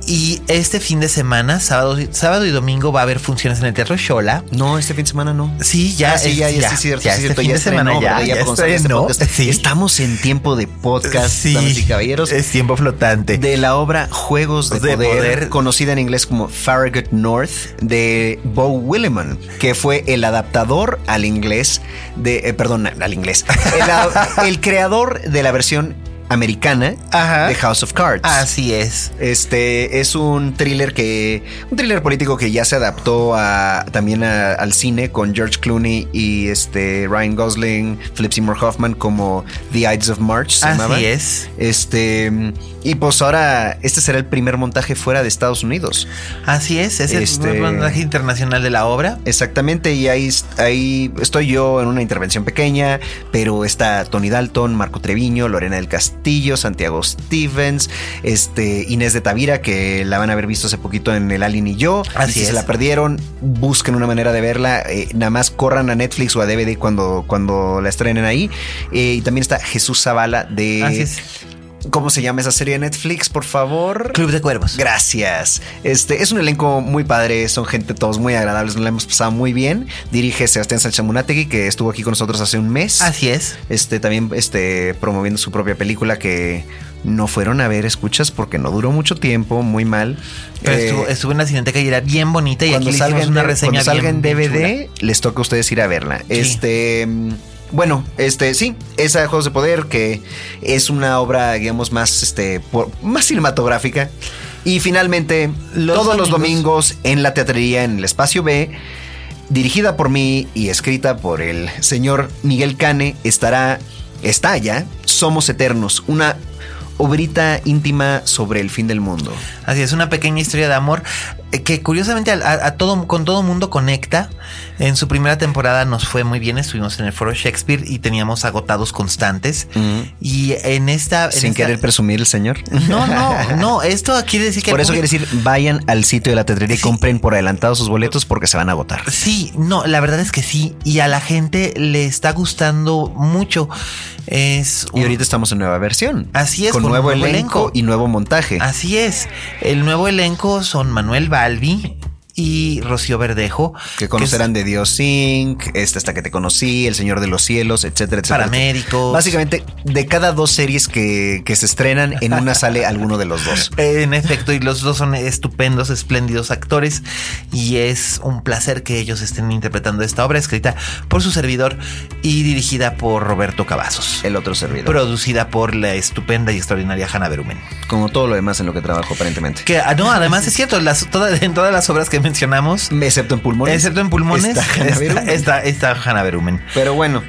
y este fin de semana, sábado, sábado y domingo, va a haber funciones en el Teatro Shola. No, este fin de semana no. Sí, ya, Ah, sí, es- ya, ya, sí, cierto, ya sí, este cierto, fin ya de semana estrenó, ya, ya este. Sí. Estamos en tiempo de podcast, Sí, damas y caballeros. Es tiempo flotante. de la obra Juegos de, De poder, Poder. conocida en inglés como Farragut North, de Bo Williman, que fue el adaptador al inglés de, eh, perdón, al inglés, el, <laughs> el creador de la versión americana Ajá. de House of Cards. Así es. Este es un thriller que. Un thriller político que ya se adaptó a, también a- al cine con George Clooney y este Ryan Gosling, Philip Seymour Hoffman como The Ides of March. Se Así llamaba. es. Este. Y pues ahora, este será el primer montaje fuera de Estados Unidos. Así es. Es Este- el montaje internacional de la obra. Exactamente, y ahí, ahí estoy yo en una intervención pequeña, pero está Tony Dalton, Marco Treviño, Lorena del Castillo, Santiago Stevens, este, Inés de Tavira, que la van a haber visto hace poquito en El Alien y yo. Así y si es. se la perdieron, busquen una manera de verla. eh, nada más corran a Netflix o a DVD cuando, cuando la estrenen ahí. Eh, y también está Jesús Zavala de. ¿Cómo se llama esa serie de Netflix, por favor? Club de Cuervos. Gracias. Este es un elenco muy padre, son gente todos muy agradables, nos la hemos pasado muy bien. Dirige Sebastián Sánchez Munategui, que estuvo aquí con nosotros hace un mes. Así es. Este también este promoviendo su propia película que no fueron a ver, escuchas, porque no duró mucho tiempo, muy mal. Pero Eh, estuvo, estuvo en la Cineteca y era bien bonita y cuando aquí le salga, hicimos en, una reseña cuando salga bien- en DVD, les toca a ustedes ir a verla. Sí. Este. Bueno, este sí, esa de Juegos de Poder, que es una obra, digamos, más, este, por- más cinematográfica. Y finalmente, Los todos los domingos. en la teatrería, en el espacio B, dirigida por mí y escrita por el señor Miguel Cane, estará, está ya, Somos Eternos, una obrita íntima sobre el fin del mundo. Así es, una pequeña historia de amor que curiosamente a, todo, con todo mundo conecta. En su primera temporada nos fue muy bien, estuvimos en el foro Shakespeare y teníamos agotados constantes. Y en esta... en Sin esta- querer presumir el señor. No, no, <laughs> no, esto quiere decir que... Por eso quiere decir, vayan al sitio de la teatrería y compren por adelantado sus boletos porque se van a agotar. Sí, no, la verdad es que sí. Y a la gente le está gustando mucho. Es Y ahorita estamos en nueva versión. Así es, Con con nuevo, nuevo elenco, elenco. y nuevo montaje. Así es. El nuevo elenco son Manuel Balbi y Rocío Verdejo. Que conocerán de Dios Inc., esta hasta que te conocí, El Señor de los Cielos, etcétera, etcétera. Paramédicos. Básicamente, de cada dos series que, que se estrenan, en una sale alguno de los dos. <laughs> En efecto, y los dos son estupendos, espléndidos actores y es un placer que ellos estén interpretando esta obra escrita por su servidor y dirigida por Roberto Cavazos. El otro servidor. Producida por la estupenda y extraordinaria Hanna Berumen. Como todo lo demás en lo que trabajo aparentemente. Que ah, no, además <laughs> es cierto, las, en todas las obras que mencionamos. Excepto en pulmones. Excepto en pulmones. Está Hanna Berumen. Berumen. Pero bueno.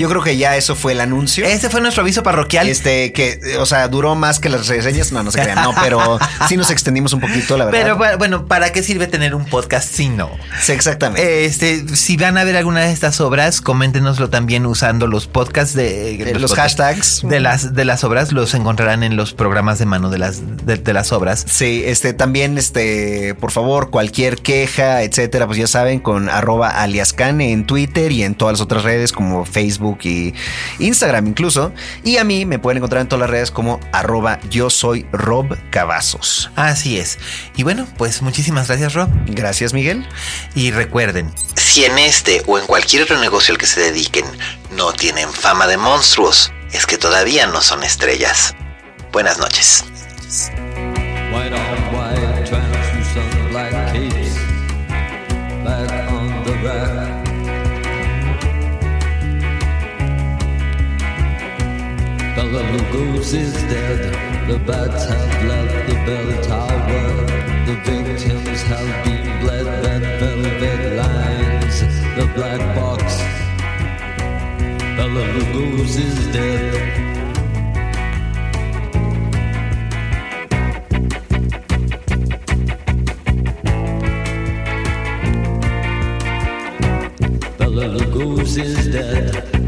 Yo creo que ya eso fue el anuncio. Ese fue nuestro aviso parroquial. Este, que, o sea, duró más que las reseñas. No, no se crean, no, pero <laughs> sí nos extendimos un poquito, la verdad. Pero bueno, ¿para qué sirve tener un podcast si no? Sí, exactamente. Este, si van a ver alguna de estas obras, coméntenoslo también usando los podcasts de eh, los, hashtags de las de las obras. Los encontrarán en los programas de mano de las de, las obras. Sí, este, también, este, por favor, cualquier queja, etcétera, pues ya saben, con arroba aliascan en Twitter y en todas las otras redes como Facebook y Instagram incluso. Y a mí me pueden encontrar en todas las redes como arroba yo soy Rob Cavazos. Así es. Y bueno, pues muchísimas gracias Rob. Gracias Miguel. Y recuerden, si en este o en cualquier otro negocio al que se dediquen no tienen fama de monstruos, es que todavía no son estrellas. Buenas noches. Lugos is dead. The bats have left the bell tower. The victims have been bled. That velvet lines the black box. Bella Lugos is dead. Bella Lugos is dead.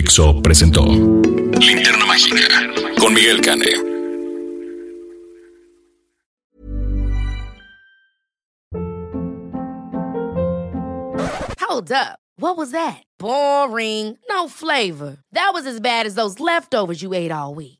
Dixo presentó Linterna Mágica con Miguel Cane. Hold up. What was that? Boring. No flavor. That was as bad as those leftovers you ate all week.